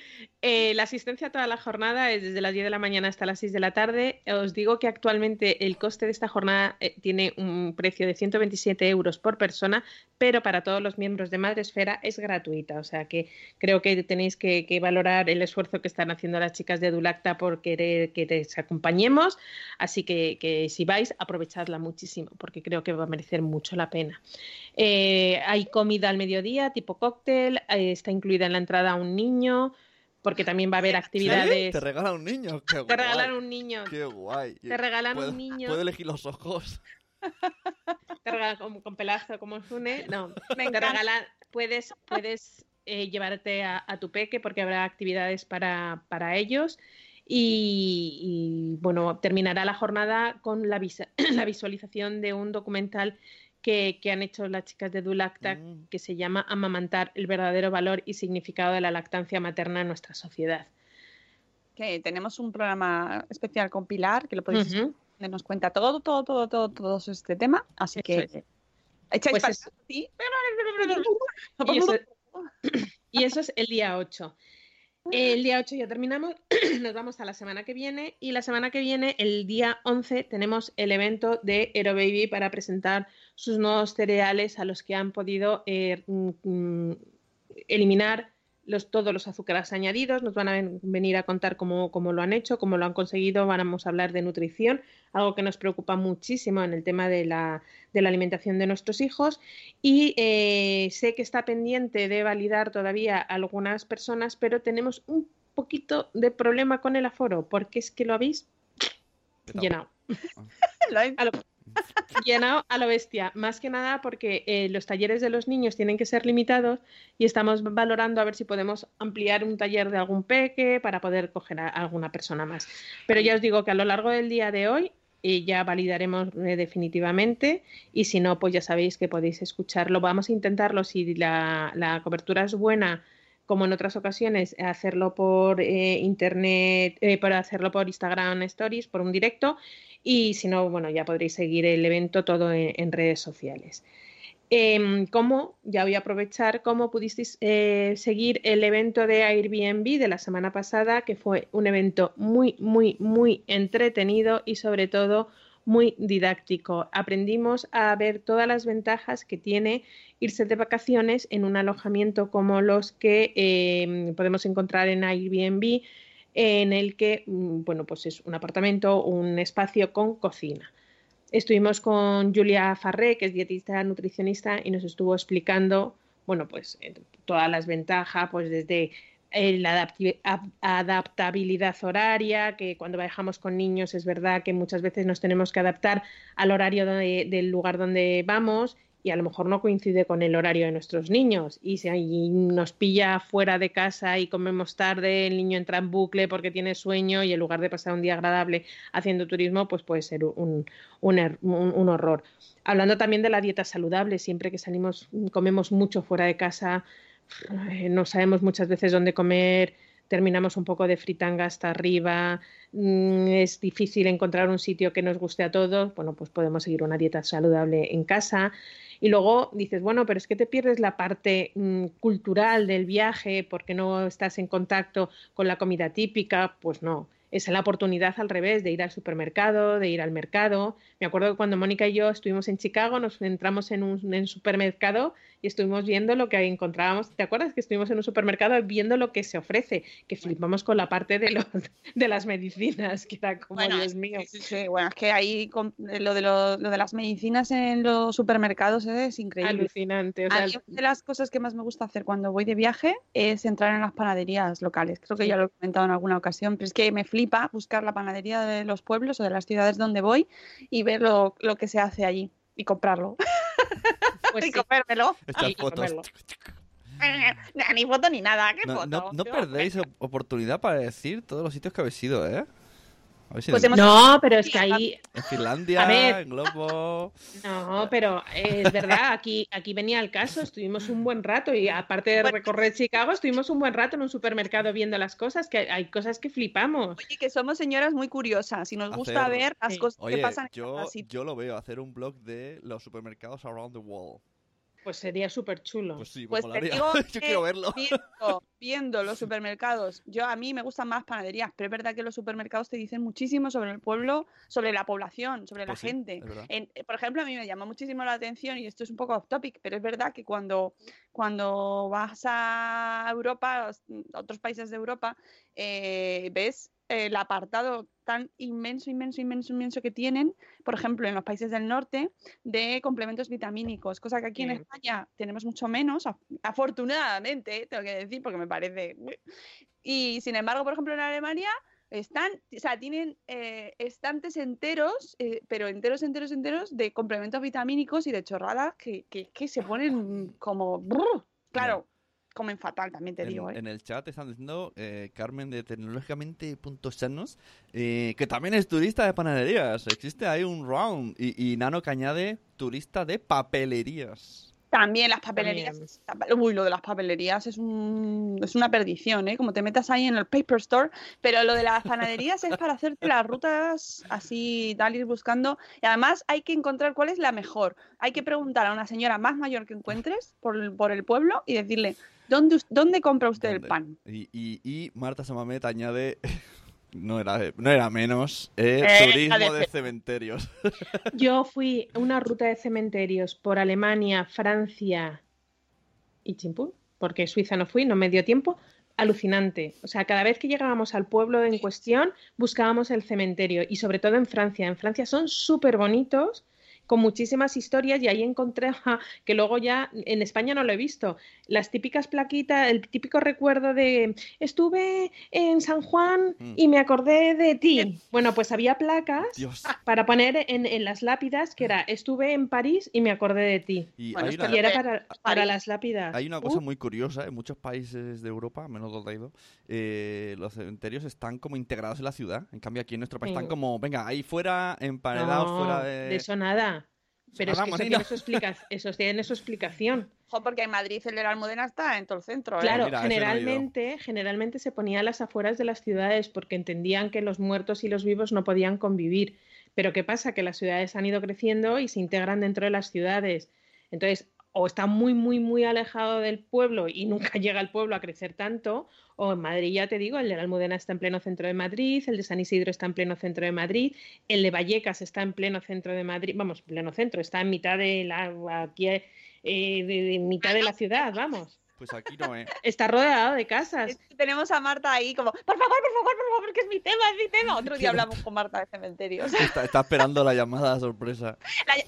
Eh, la asistencia a toda la jornada es desde las 10 de la mañana hasta las 6 de la tarde. Os digo que actualmente el coste de esta jornada eh, tiene un precio de 127 euros por persona, pero para todos los miembros de Madresfera es gratuita. O sea que creo que tenéis que, valorar el esfuerzo que están haciendo las chicas de Dulacta por querer que les acompañemos. Así que, que si vais, aprovechadla muchísimo, porque creo que va a merecer mucho la pena. Eh, hay comida al mediodía, tipo cóctel, está incluida en la entrada un niño, porque también va a haber ¿Sí? actividades. Te regalan un niño. Qué Te regalan un niño, Qué guay. te regalan ¿Puedo, un niño, ¿Puedo elegir los ojos? te regalan con, con pelazo como Sune. No, Me te regalan, puedes, puedes eh, llevarte a, a tu peque porque habrá actividades para, para ellos. Y, y, bueno, terminará la jornada con la, visa- <clears throat> la visualización de un documental que, que han hecho las chicas de Dulacta Mm. que se llama Amamantar, el verdadero valor y significado de la lactancia materna en nuestra sociedad. Que tenemos un programa especial con Pilar, que lo podéis escuchar, donde nos cuenta todo, todo, todo, todo, todo este tema. Así Eso que es. echáis Pues para. Y eso, y eso es el día 8. El día 8 ya terminamos, <clears throat> nos vamos a la semana que viene y la semana que viene, el día 11, tenemos el evento de Hero Baby para presentar sus nuevos cereales a los que han podido eh, mm, mm, eliminar los, todos los azúcares añadidos. Nos van a ven- venir a contar cómo, cómo lo han hecho, cómo lo han conseguido. Vamos a hablar de nutrición, algo que nos preocupa muchísimo en el tema de la, de la alimentación de nuestros hijos. Y eh, sé que está pendiente de validar todavía algunas personas, pero tenemos un poquito de problema con el aforo, porque es que lo habéis llenado. <laughs> Lo, <laughs> llenado a lo bestia. Más que nada porque eh, los talleres de los niños tienen que ser limitados y estamos valorando a ver si podemos ampliar un taller de algún peque para poder coger a alguna persona más. Pero ya os digo que a lo largo del día de hoy eh, ya validaremos eh, definitivamente y si no, pues ya sabéis que podéis escucharlo. Vamos a intentarlo si la, la cobertura es buena como en otras ocasiones, hacerlo por eh, internet, eh, para hacerlo por Instagram Stories, por un directo, y si no, bueno, ya podréis seguir el evento todo en, redes sociales. Eh, ¿Cómo? Ya voy a aprovechar cómo pudisteis eh, seguir el evento de Airbnb de la semana pasada, que fue un evento muy, muy, muy entretenido y sobre todo muy didáctico. Aprendimos a ver todas las ventajas que tiene irse de vacaciones en un alojamiento como los que eh, podemos encontrar en Airbnb, en el que, mm, bueno, pues es un apartamento, un espacio con cocina. Estuvimos con Julia Farré, que es dietista nutricionista, y nos estuvo explicando, bueno, pues eh, todas las ventajas, pues desde la adaptabilidad horaria, que cuando viajamos con niños es verdad que muchas veces nos tenemos que adaptar al horario de- del lugar donde vamos y a lo mejor no coincide con el horario de nuestros niños y si ahí nos pilla fuera de casa y comemos tarde, el niño entra en bucle porque tiene sueño y en lugar de pasar un día agradable haciendo turismo, pues puede ser un, un, er, un horror. Hablando también de la dieta saludable, siempre que salimos, comemos mucho fuera de casa, eh, no sabemos muchas veces dónde comer, terminamos un poco de fritanga hasta arriba, mm, es difícil encontrar un sitio que nos guste a todos, bueno, pues podemos seguir una dieta saludable en casa. Y luego dices, bueno, pero es que te pierdes la parte mm, cultural del viaje porque no estás en contacto con la comida típica, pues no es la oportunidad al revés de ir al supermercado, de ir al mercado. Me acuerdo que cuando Mónica y yo estuvimos en Chicago, nos entramos en un supermercado y estuvimos viendo lo que encontrábamos. ¿Te acuerdas que estuvimos en un supermercado viendo lo que se ofrece? Que flipamos con la parte de, los, de las medicinas, que era como, Dios mío. Sí, bueno, es que ahí eh, lo de, lo, de las medicinas en los supermercados es increíble. Alucinante. una de las cosas que más me gusta hacer cuando voy de viaje es entrar en las panaderías locales. Creo que ya lo he comentado en alguna ocasión, pero es que me flipa buscar la panadería de los pueblos o de las ciudades donde voy y ver lo, que se hace allí y comprarlo. <laughs> Pues y comérmelo. <laughs> Ni foto ni nada, ¿qué no, foto? No, perdéis oportunidad para decir todos los sitios que habéis ido, ¿eh? Pues no, pero es que ahí. En Finlandia, en Globo. No, pero es verdad, aquí, aquí venía el caso, estuvimos un buen rato y aparte de recorrer Chicago, estuvimos un buen rato en un supermercado viendo las cosas, que hay cosas que flipamos. Oye, que somos señoras muy curiosas y nos gusta ver las cosas que pasan yo, en Yo lo veo, hacer un blog de los supermercados around the world. Pues sería súper chulo. Pues sí, pues te digo <laughs> yo quiero verlo. Viendo, los <laughs> supermercados, yo a mí me gustan más panaderías, pero es verdad que los supermercados te dicen muchísimo sobre el pueblo, sobre la población, sobre la pues gente. por ejemplo, a mí me llama muchísimo la atención, y esto es un poco off topic, pero es verdad que cuando, cuando vas a Europa, a otros países de Europa, eh, ves el apartado tan inmenso, inmenso, inmenso, inmenso que tienen, por ejemplo, en los países del norte, de complementos vitamínicos, cosa que aquí en España tenemos mucho menos, afortunadamente, tengo que decir, porque me parece... Y sin embargo, por ejemplo, en Alemania están, o sea, tienen eh, estantes enteros, eh, pero enteros, enteros, enteros de complementos vitamínicos y de chorradas que, que, se ponen como... Claro, comen fatal, también te digo. ¿eh? En el chat están diciendo eh, Carmen de tecnológicamente puntos sanos eh, que también es turista de panaderías. Existe ahí un round. Y, y Nano que añade turista de papelerías. También las papelerías. Uy, lo de las papelerías es, un, es una perdición, ¿eh? Como te metas ahí en el paper store. Pero lo de las panaderías es para hacerte las rutas así, tal, ir buscando. Y además hay que encontrar cuál es la mejor. Hay que preguntar a una señora más mayor que encuentres por, por el pueblo y decirle, ¿Dónde, dónde compra usted el pan? Y, y, y Marta Samamet añade <laughs> no era, no era menos, eh, eh turismo de... cementerios. <laughs> Yo fui una ruta de cementerios por Alemania, Francia y Chimpún, porque Suiza no fui, no me dio tiempo. Alucinante. O sea, cada vez que llegábamos al pueblo en cuestión, buscábamos el cementerio y sobre todo en Francia. En Francia son súper bonitos con muchísimas historias y ahí encontré que luego ya en España no lo he visto. Las típicas plaquitas, el típico recuerdo de estuve en San Juan mm. y me acordé de ti. Bueno, pues había placas para poner en, las lápidas que era estuve en París y me acordé de ti. Y, era para, las lápidas. Hay una cosa uh. muy curiosa en muchos países de Europa, menos donde eh, los cementerios están como integrados en la ciudad. En cambio aquí en nuestro país están como, venga, ahí fuera, emparedados, fuera de... De eso nada. Pero es que eso tiene, su eso tiene, su explicación. porque en Madrid el de la Almudena está en todo el centro. ¿eh? Claro, generalmente, generalmente se ponía a las afueras de las ciudades porque entendían que los muertos y los vivos no podían convivir. Pero ¿qué pasa? Que las ciudades han ido creciendo y se integran dentro de las ciudades. Entonces, o está muy, muy, muy alejado del pueblo y nunca <laughs> llega el pueblo a crecer tanto, o en Madrid ya te digo, el de la Almudena está en pleno centro de Madrid, el de San Isidro está en pleno centro de Madrid, el de Vallecas está en pleno centro de Madrid, vamos, pleno centro, está en mitad de la, aquí, eh, de mitad de la ciudad, vamos. Pues aquí no, ¿eh? Está rodeado de casas. tenemos a Marta ahí como, por favor, por favor, por favor, que es mi tema, es mi tema. Otro día hablamos con Marta de cementerios. <laughs> Está, esperando la llamada sorpresa.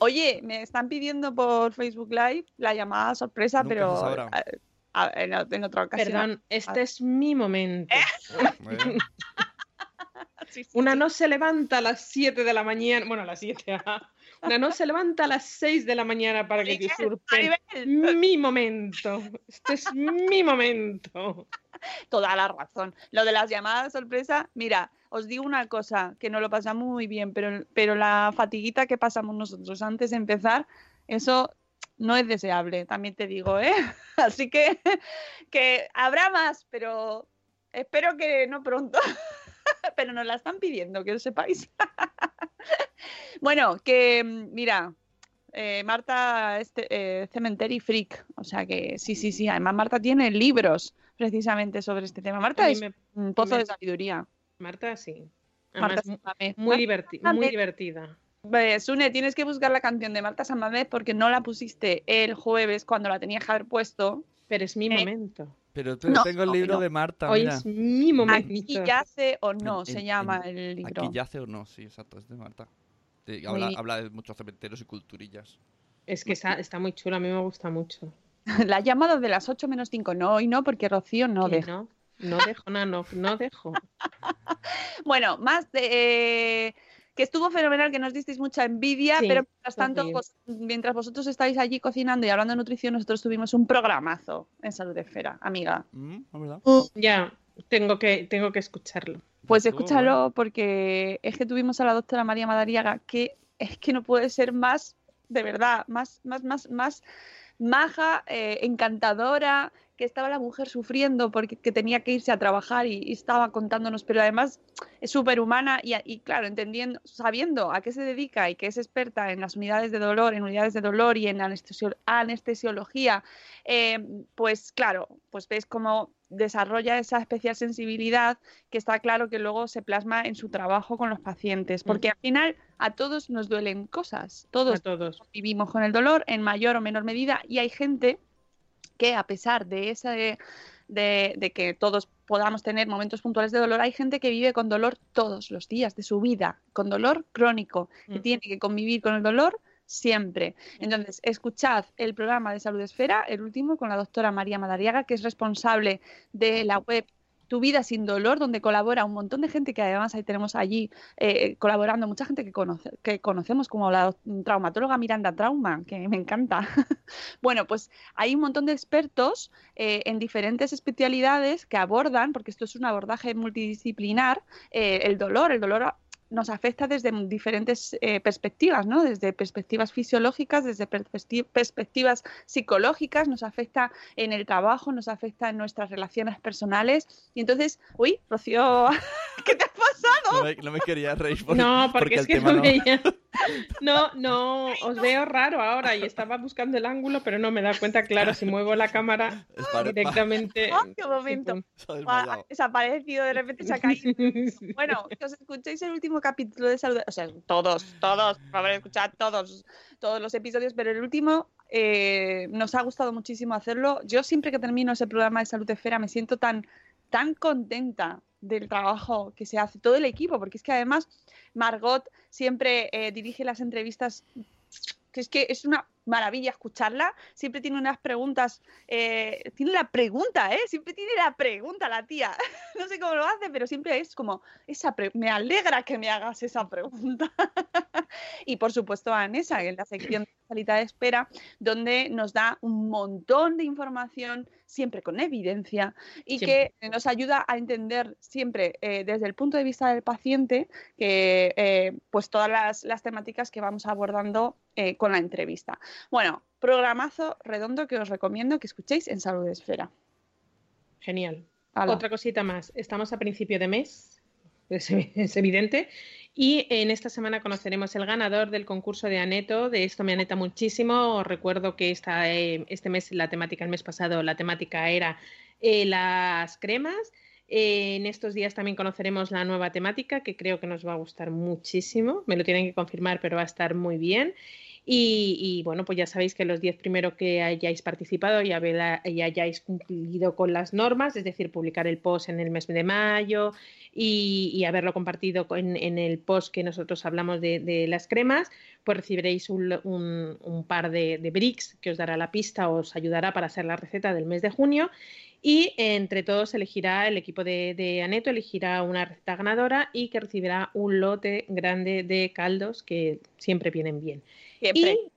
oye, me están pidiendo por Facebook Live la llamada sorpresa, pero en, otra ocasión. Perdón, este es mi momento. ¿Eh? <laughs> <laughs> Una no se levanta a las 7 de la mañana, bueno, a las 7, Nano se levanta a las 6 de la mañana para que usurpen Maribel. mi momento. Este es mi momento. Toda la razón. Lo de las llamadas sorpresa, mira, os digo una cosa, que no lo pasamos muy bien, pero, pero la fatiguita que pasamos nosotros antes de empezar, eso no es deseable, también te digo, ¿eh? <laughs> Así que, que habrá más, pero espero que no pronto. <laughs> pero nos la están pidiendo, que lo sepáis. <laughs> <laughs> bueno, que mm, mira, eh, Marta es ce- eh, Cementery Freak, o sea que sí, sí, sí. Además, Marta tiene libros precisamente sobre este tema. Marta es me- un pozo me- de sabiduría. Marta, sí. Marta Además, muy, diverti- muy divertida. Pues, Sune, tienes que buscar la canción de Marta Samamé porque no la pusiste el jueves cuando la tenías que haber puesto. Pero es mi Eh, momento. Pero, pero No, tengo el libro no. de Marta, Hoy mira. es mi momento. Aquí yace o no, En- se en- llama en- el libro. Aquí yace o no, sí, exacto, es de Marta. Habla, de muchos cementerios y culturillas. Es que está, está muy chulo, a mí me gusta mucho. <laughs> La llamada de las 8 menos 5. No, hoy no, porque Rocío no deja. no, no dejo, no, no, no dejo. <laughs> Bueno, más de. eh, que estuvo fenomenal, que nos disteis mucha envidia, Sí, pero mientras tanto, vos- mientras vosotros estáis allí cocinando y hablando de nutrición, nosotros tuvimos un programazo en Salud Esfera, amiga. Mm, ¿es verdad? Ya, tengo que, tengo que escucharlo. Pues escúchalo porque es que tuvimos a la doctora María Madariaga, que es que no puede ser más, de verdad, más, más, más, más maja, eh, encantadora, que estaba la mujer sufriendo porque que tenía que irse a trabajar y, y estaba contándonos, pero además es súper humana y, y, claro, entendiendo, sabiendo a qué se dedica y que es experta en las unidades de dolor, en unidades de dolor y en anestesio- anestesiología, eh, pues claro, pues ves cómo desarrolla esa especial sensibilidad que está claro que luego se plasma en su trabajo con los pacientes, porque al final a todos nos duelen cosas, todos A todos. vivimos con el dolor en mayor o menor medida y hay gente que a pesar de ese de, de que todos podamos tener momentos puntuales de dolor, hay gente que vive con dolor todos los días de su vida, con dolor crónico, que Mm. tiene que convivir con el dolor siempre. Entonces, escuchad el programa de Salud Esfera, el último, con la doctora María Madariaga, que es responsable de la web Tu vida sin dolor, donde colabora un montón de gente que además ahí tenemos allí eh, colaborando, mucha gente que, conoce, que conocemos como la traumatóloga Miranda Trauma, que me encanta. <laughs> bueno, pues hay un montón de expertos eh, en diferentes especialidades que abordan, porque esto es un abordaje multidisciplinar, eh, el dolor, el dolor nos afecta desde diferentes eh, perspectivas, ¿no? Desde perspectivas fisiológicas, desde perspecti- perspectivas psicológicas, nos afecta en el trabajo, nos afecta en nuestras relaciones personales. Y entonces, uy, Rocío, <laughs> ¿qué te ha pasado? No me, no me quería reír por- No, porque, es el que tema no no- veía. <laughs> No, no, os veo raro ahora y estaba buscando el ángulo, pero no me da cuenta, claro, si muevo la cámara Es directamente. <laughs> ¡Ah, qué momento! Desmayado. desaparecido, de repente se ha caído. Bueno, que os escuchéis el último capítulo de Salud, o sea, todos, todos, por favor, escuchad todos, todos los episodios, pero el último eh, nos ha gustado muchísimo hacerlo. Yo siempre que termino ese programa de Salud Esfera me siento tan, tan contenta del trabajo que se hace, todo el equipo, porque es que además Margot siempre eh, dirige las entrevistas, que es que es una maravilla escucharla, siempre tiene unas preguntas, eh, tiene la pregunta, ¿eh? Siempre tiene la pregunta la tía, <laughs> no sé cómo lo hace, pero siempre es como, esa me alegra que me hagas esa pregunta. <laughs> y por supuesto a Anesa, en la sección de salita de espera, donde nos da un montón de información, siempre con evidencia, y Siempre. que nos ayuda a entender siempre eh, desde el punto de vista del paciente que eh, pues todas las, las temáticas que vamos abordando eh, con la entrevista. Bueno, programazo redondo que os recomiendo que escuchéis en Salud Esfera. Genial. Otra cosita más. Estamos a principio de mes, es, es evidente, y en esta semana conoceremos el ganador del concurso de Aneto. De esto me aneta muchísimo. Os recuerdo que esta, eh, este mes, la temática, el mes pasado, la temática era eh, las cremas. Eh, en estos días también conoceremos la nueva temática que creo que nos va a gustar muchísimo. Me lo tienen que confirmar, pero va a estar muy bien. Y, bueno, pues ya sabéis que los 10 primeros que hayáis participado y, hayáis cumplido con las normas, es decir, publicar el post en el mes de mayo y, haberlo compartido en, el post que nosotros hablamos de, las cremas, pues recibiréis un, par de, bricks que os dará la pista, os ayudará para hacer la receta del mes de junio. Y entre todos elegirá, el equipo de Aneto elegirá una receta ganadora y que recibirá un lote grande de caldos que siempre vienen bien. Siempre. Y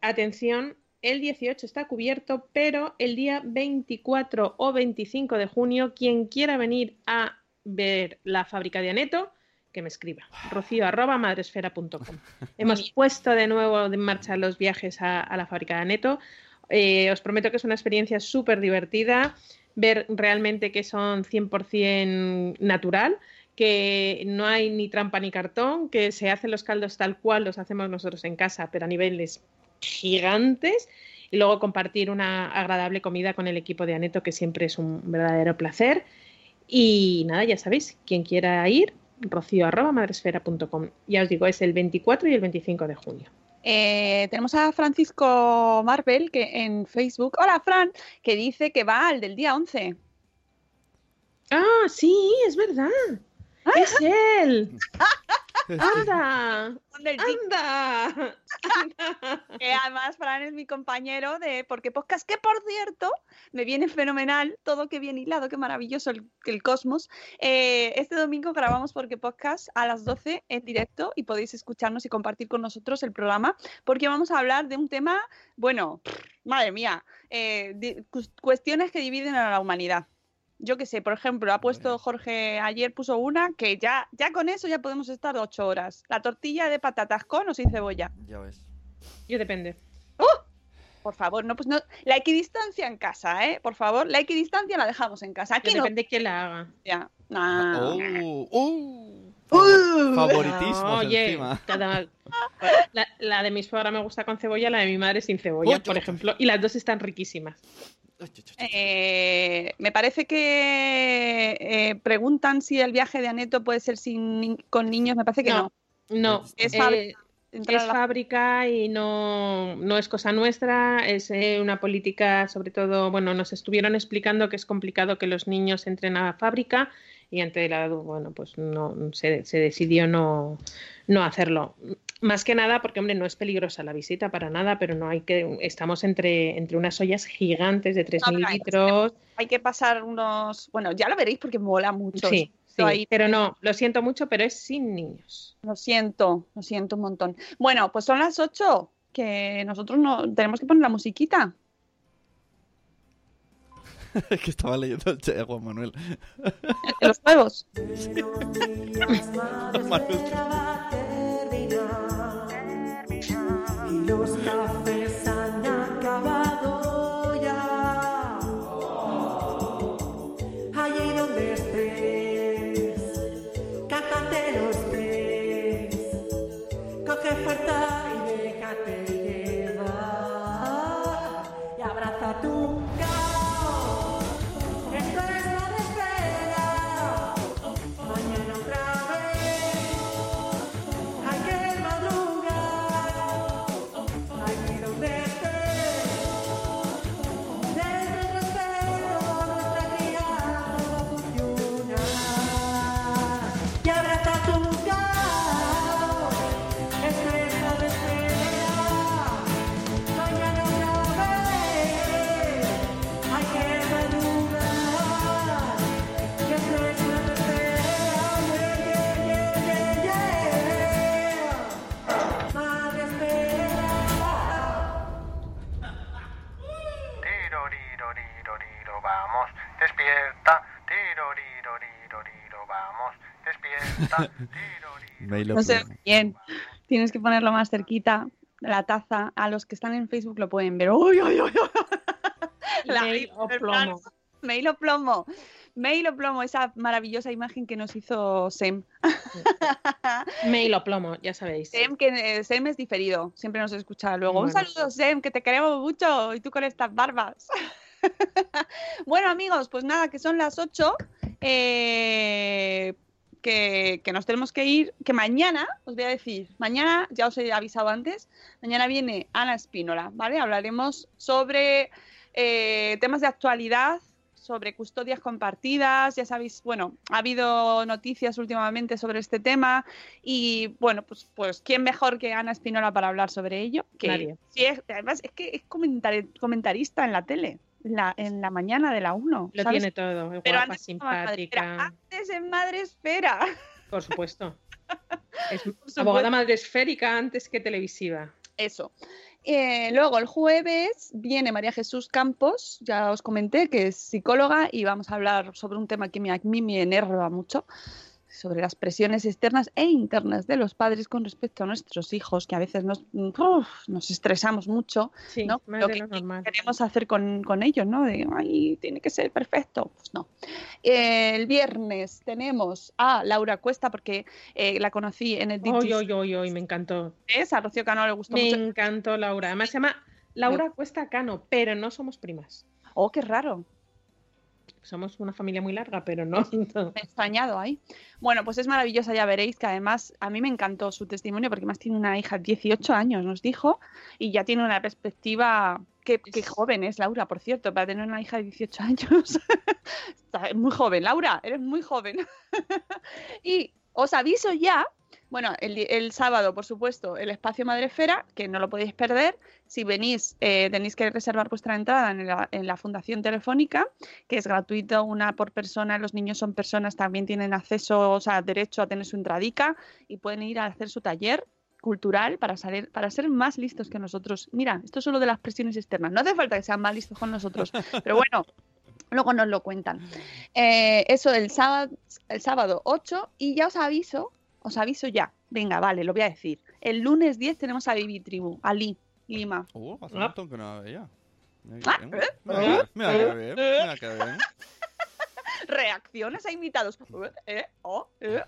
atención, el 18 está cubierto, pero el día 24 o 25 de junio, quien quiera venir a ver la fábrica de Aneto, que me escriba. Rocío arroba madresfera.com. <laughs> Hemos puesto de nuevo en marcha los viajes a, a la fábrica de Aneto. Eh, os prometo que es una experiencia súper divertida, ver realmente que son 100% natural, que no hay ni trampa ni cartón, que se hacen los caldos tal cual los hacemos nosotros en casa, pero a niveles gigantes. Y luego compartir una agradable comida con el equipo de Aneto, que siempre es un verdadero placer. Y nada, ya sabéis, quien quiera ir, rocío.madresfera.com. Ya os digo, es el 24 y el 25 de junio. Eh, tenemos a Francisco Marvel que en Facebook, hola Fran, que dice que va al del día 11. Ah, sí, es verdad. Es él. <laughs> Anda, ¿Dónde el chico? anda. Que además Fran es mi compañero de Porque Podcast, que por cierto me viene fenomenal, todo que bien hilado, qué maravilloso el, el cosmos. Eh, este domingo grabamos Porque Podcast a las 12 en directo y podéis escucharnos y compartir con nosotros el programa porque vamos a hablar de un tema, bueno, madre mía, eh, cuestiones que dividen a la humanidad. Yo qué sé, por ejemplo, ha puesto Jorge ayer, puso una que ya, ya con eso ya podemos estar ocho horas. La tortilla de patatas con o sin cebolla. Ya ves. Yo depende. Por favor, no, pues no. La equidistancia en casa, ¿eh? Por favor, la equidistancia la dejamos en casa. Aquí Yo no. depende quién la haga. Ya. Nah. Oh, uh, Uh. favoritismos Oye, encima. cada- <laughs> la, la de mi suegra me gusta con cebolla, la de mi madre sin cebolla, por yo- ejemplo, y las dos están riquísimas. Eh, me parece que eh, preguntan si el viaje de Aneto puede ser sin ni- con niños. Me parece que no. No, no. Es eh, fábrica. Es la- y no, no es cosa nuestra, es eh, una política, sobre todo, bueno, nos estuvieron explicando que es complicado que los niños entren a fábrica y ante la, bueno, pues no se, se decidió no, no hacerlo. Más que nada porque, hombre, no es peligrosa la visita para nada, pero no hay que, estamos entre, entre unas ollas gigantes de 3.000 pero hay que litros. Hay que pasar unos. Bueno, ya lo veréis porque mola mucho. Sí, sí, ahí- pero no, lo siento mucho, pero es sin niños. Lo siento, lo siento un montón. Bueno, pues son las 8, que nosotros no tenemos que poner la musiquita. Es <laughs> que estaba leyendo el chat de Juan Manuel. De los huevos. <laughs> los cafés <laughs> No sé bien. Tienes que ponerlo más cerquita. La taza. A los que están en Facebook lo pueden ver. ¡Uy, uy, uy! uy! La Mail o el plomo. Mail o plomo. Mail o plomo, esa maravillosa imagen que nos hizo Sem. <laughs> Mail o plomo, ya sabéis. Sem, que eh, Sem es diferido, siempre nos escucha luego. Un saludo, Sem, que te queremos mucho y tú con estas barbas. <laughs> bueno, amigos, pues nada, que son las 8. eh, que, que nos tenemos que ir. Que mañana, os voy a decir, mañana, ya os he avisado antes, mañana viene Ana Espínola, ¿vale? Hablaremos sobre eh, temas de actualidad sobre custodias compartidas, ya sabéis, bueno, ha habido noticias últimamente sobre este tema y bueno, pues, pues quién mejor que Ana Espinola para hablar sobre ello. Que Nadie. es- además es que es comentar- comentarista en la tele. La, en la mañana de la 1. Lo ¿sabes? tiene todo. es Pero guapa, antes simpática. Antes en Madre Esfera. <laughs> Por supuesto. Es supuesto. abogada madre esférica antes que televisiva. Eso. Eh, luego el jueves viene María Jesús Campos, ya os comenté que es psicóloga y vamos a hablar sobre un tema que me- a mí me enerva mucho, sobre las presiones externas e internas de los padres con respecto a nuestros hijos, que a veces nos, uf, nos estresamos mucho, Sí, ¿no? Lo que lo queremos hacer con, con ellos, ¿no? De, ay, tiene que ser perfecto. Pues no. Eh, el viernes tenemos a Laura Cuesta, porque eh, la conocí en el Hoy, hoy, hoy, hoy, me encantó. a Rocío Cano le gustó Me mucho. encantó Laura. Además se llama Laura Cuesta Cano, pero no somos primas. Oh, qué raro. Somos una familia muy larga, pero no. <laughs> no. Me he extrañado ahí. Bueno, pues es maravillosa, ya veréis que además a mí me encantó su testimonio porque más tiene una hija de 18 años, nos dijo, y ya tiene una perspectiva. Qué, qué joven es Laura, por cierto, para tener una hija de 18 años. <laughs> Muy joven, Laura, eres muy joven. <laughs> y os aviso ya, bueno, el, el sábado, por supuesto, el espacio Madrefera, que no lo podéis perder. Si venís, eh, tenéis que reservar vuestra entrada en la, en la Fundación Telefónica que es gratuito, una por persona, los niños son personas, también tienen acceso, o sea, derecho a tener su entradica y pueden ir a hacer su taller cultural para salir, para ser más listos que nosotros. Mira, esto es solo de las presiones externas. No hace falta que sean más listos con nosotros, pero bueno, luego nos lo cuentan. Eh, eso el sábado, el sábado 8 y ya os aviso, os aviso ya. Venga, vale, lo voy a decir. El lunes 10 tenemos a Bibi Tribu, Ali, Lima. Uh, hace Ah. un montón que no la veía. Mira Ah, qué bien. ¿eh? Mira bien, mira qué bien. <laughs> Reacciones a invitados. ¿Eh? ¿Oh? ¿Eh?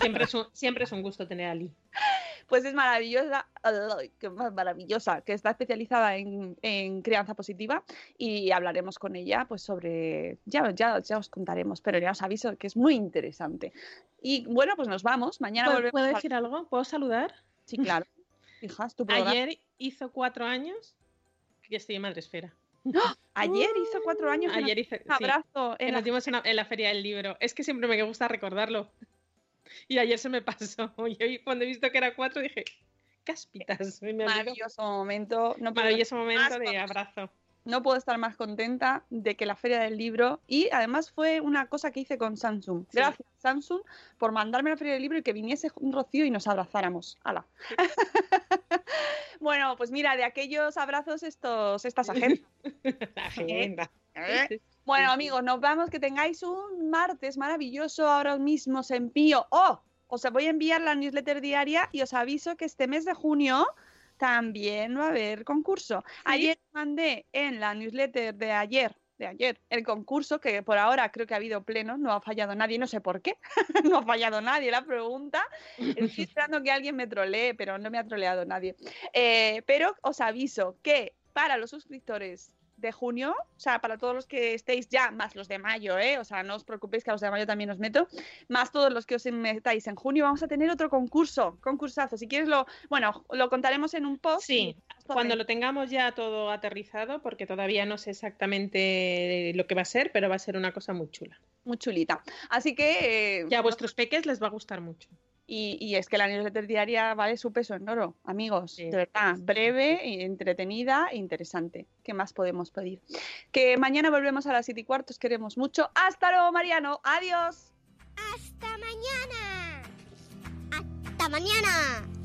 Siempre, es un, siempre es un gusto tener a Lee. <laughs> Pues es maravillosa, más maravillosa, que está especializada en, en crianza positiva y hablaremos con ella pues sobre, ya, ya, ya os contaremos, pero ya os aviso que es muy interesante. Y bueno, pues nos vamos, mañana ¿Puedo, volvemos. puedo a- decir algo? ¿Puedo saludar? Sí, claro. Hijas, tu programa. Ayer hizo cuatro años que estoy en Madresfera. Ayer hizo cuatro años. que Ayer sí, abrazo. que en nos dimos una- en la feria del libro. Es que siempre me gusta recordarlo. Y ayer se me pasó. <laughs> Y hoy cuando he visto que era cuatro dije. Me olvidó. Maravilloso momento. No Maravilloso momento de abrazo. No puedo estar más contenta de que la Feria del Libro y además fue una cosa que hice con Samsung. Sí. Gracias Samsung por mandarme a la Feria del Libro y que viniese un Rocío y nos abrazáramos. ¡Hala! <laughs> bueno, pues mira, de aquellos abrazos estos estas agendas. <laughs> La agenda. ¿eh? Bueno, amigos, nos vamos. Que tengáis un martes maravilloso. Ahora mismo os envío. ¡Oh! Os voy a enviar la newsletter diaria y os aviso que este mes de junio también va a haber concurso. Ayer mandé en la newsletter de ayer, de ayer, el concurso que por ahora creo que ha habido pleno, no ha fallado nadie, no sé por qué, <laughs> no ha fallado nadie la pregunta. Estoy esperando que alguien me trolee, pero no me ha troleado nadie. Eh, pero os aviso que para los suscriptores de junio, o sea, para todos los que estéis ya, más los de mayo, ¿eh? O sea, no os preocupéis que a los de mayo también os meto, más todos los que os metáis en junio, vamos a tener otro concurso, concursazo. Si quieres lo, bueno, lo contaremos en un post. Sí, cuando lo tengamos ya todo aterrizado, porque todavía no sé exactamente lo que va a ser, pero va a ser una cosa muy chula. Muy chulita. Así que... eh, Y a vuestros peques les va a gustar mucho. Y, y es que la newsletter diaria vale su peso en oro, amigos. Sí. De verdad, breve, entretenida e interesante. ¿Qué más podemos pedir? Que mañana volvemos a las 7 y cuarto, os queremos mucho. Hasta luego, Mariano. Adiós. ¡Hasta mañana! ¡Hasta mañana!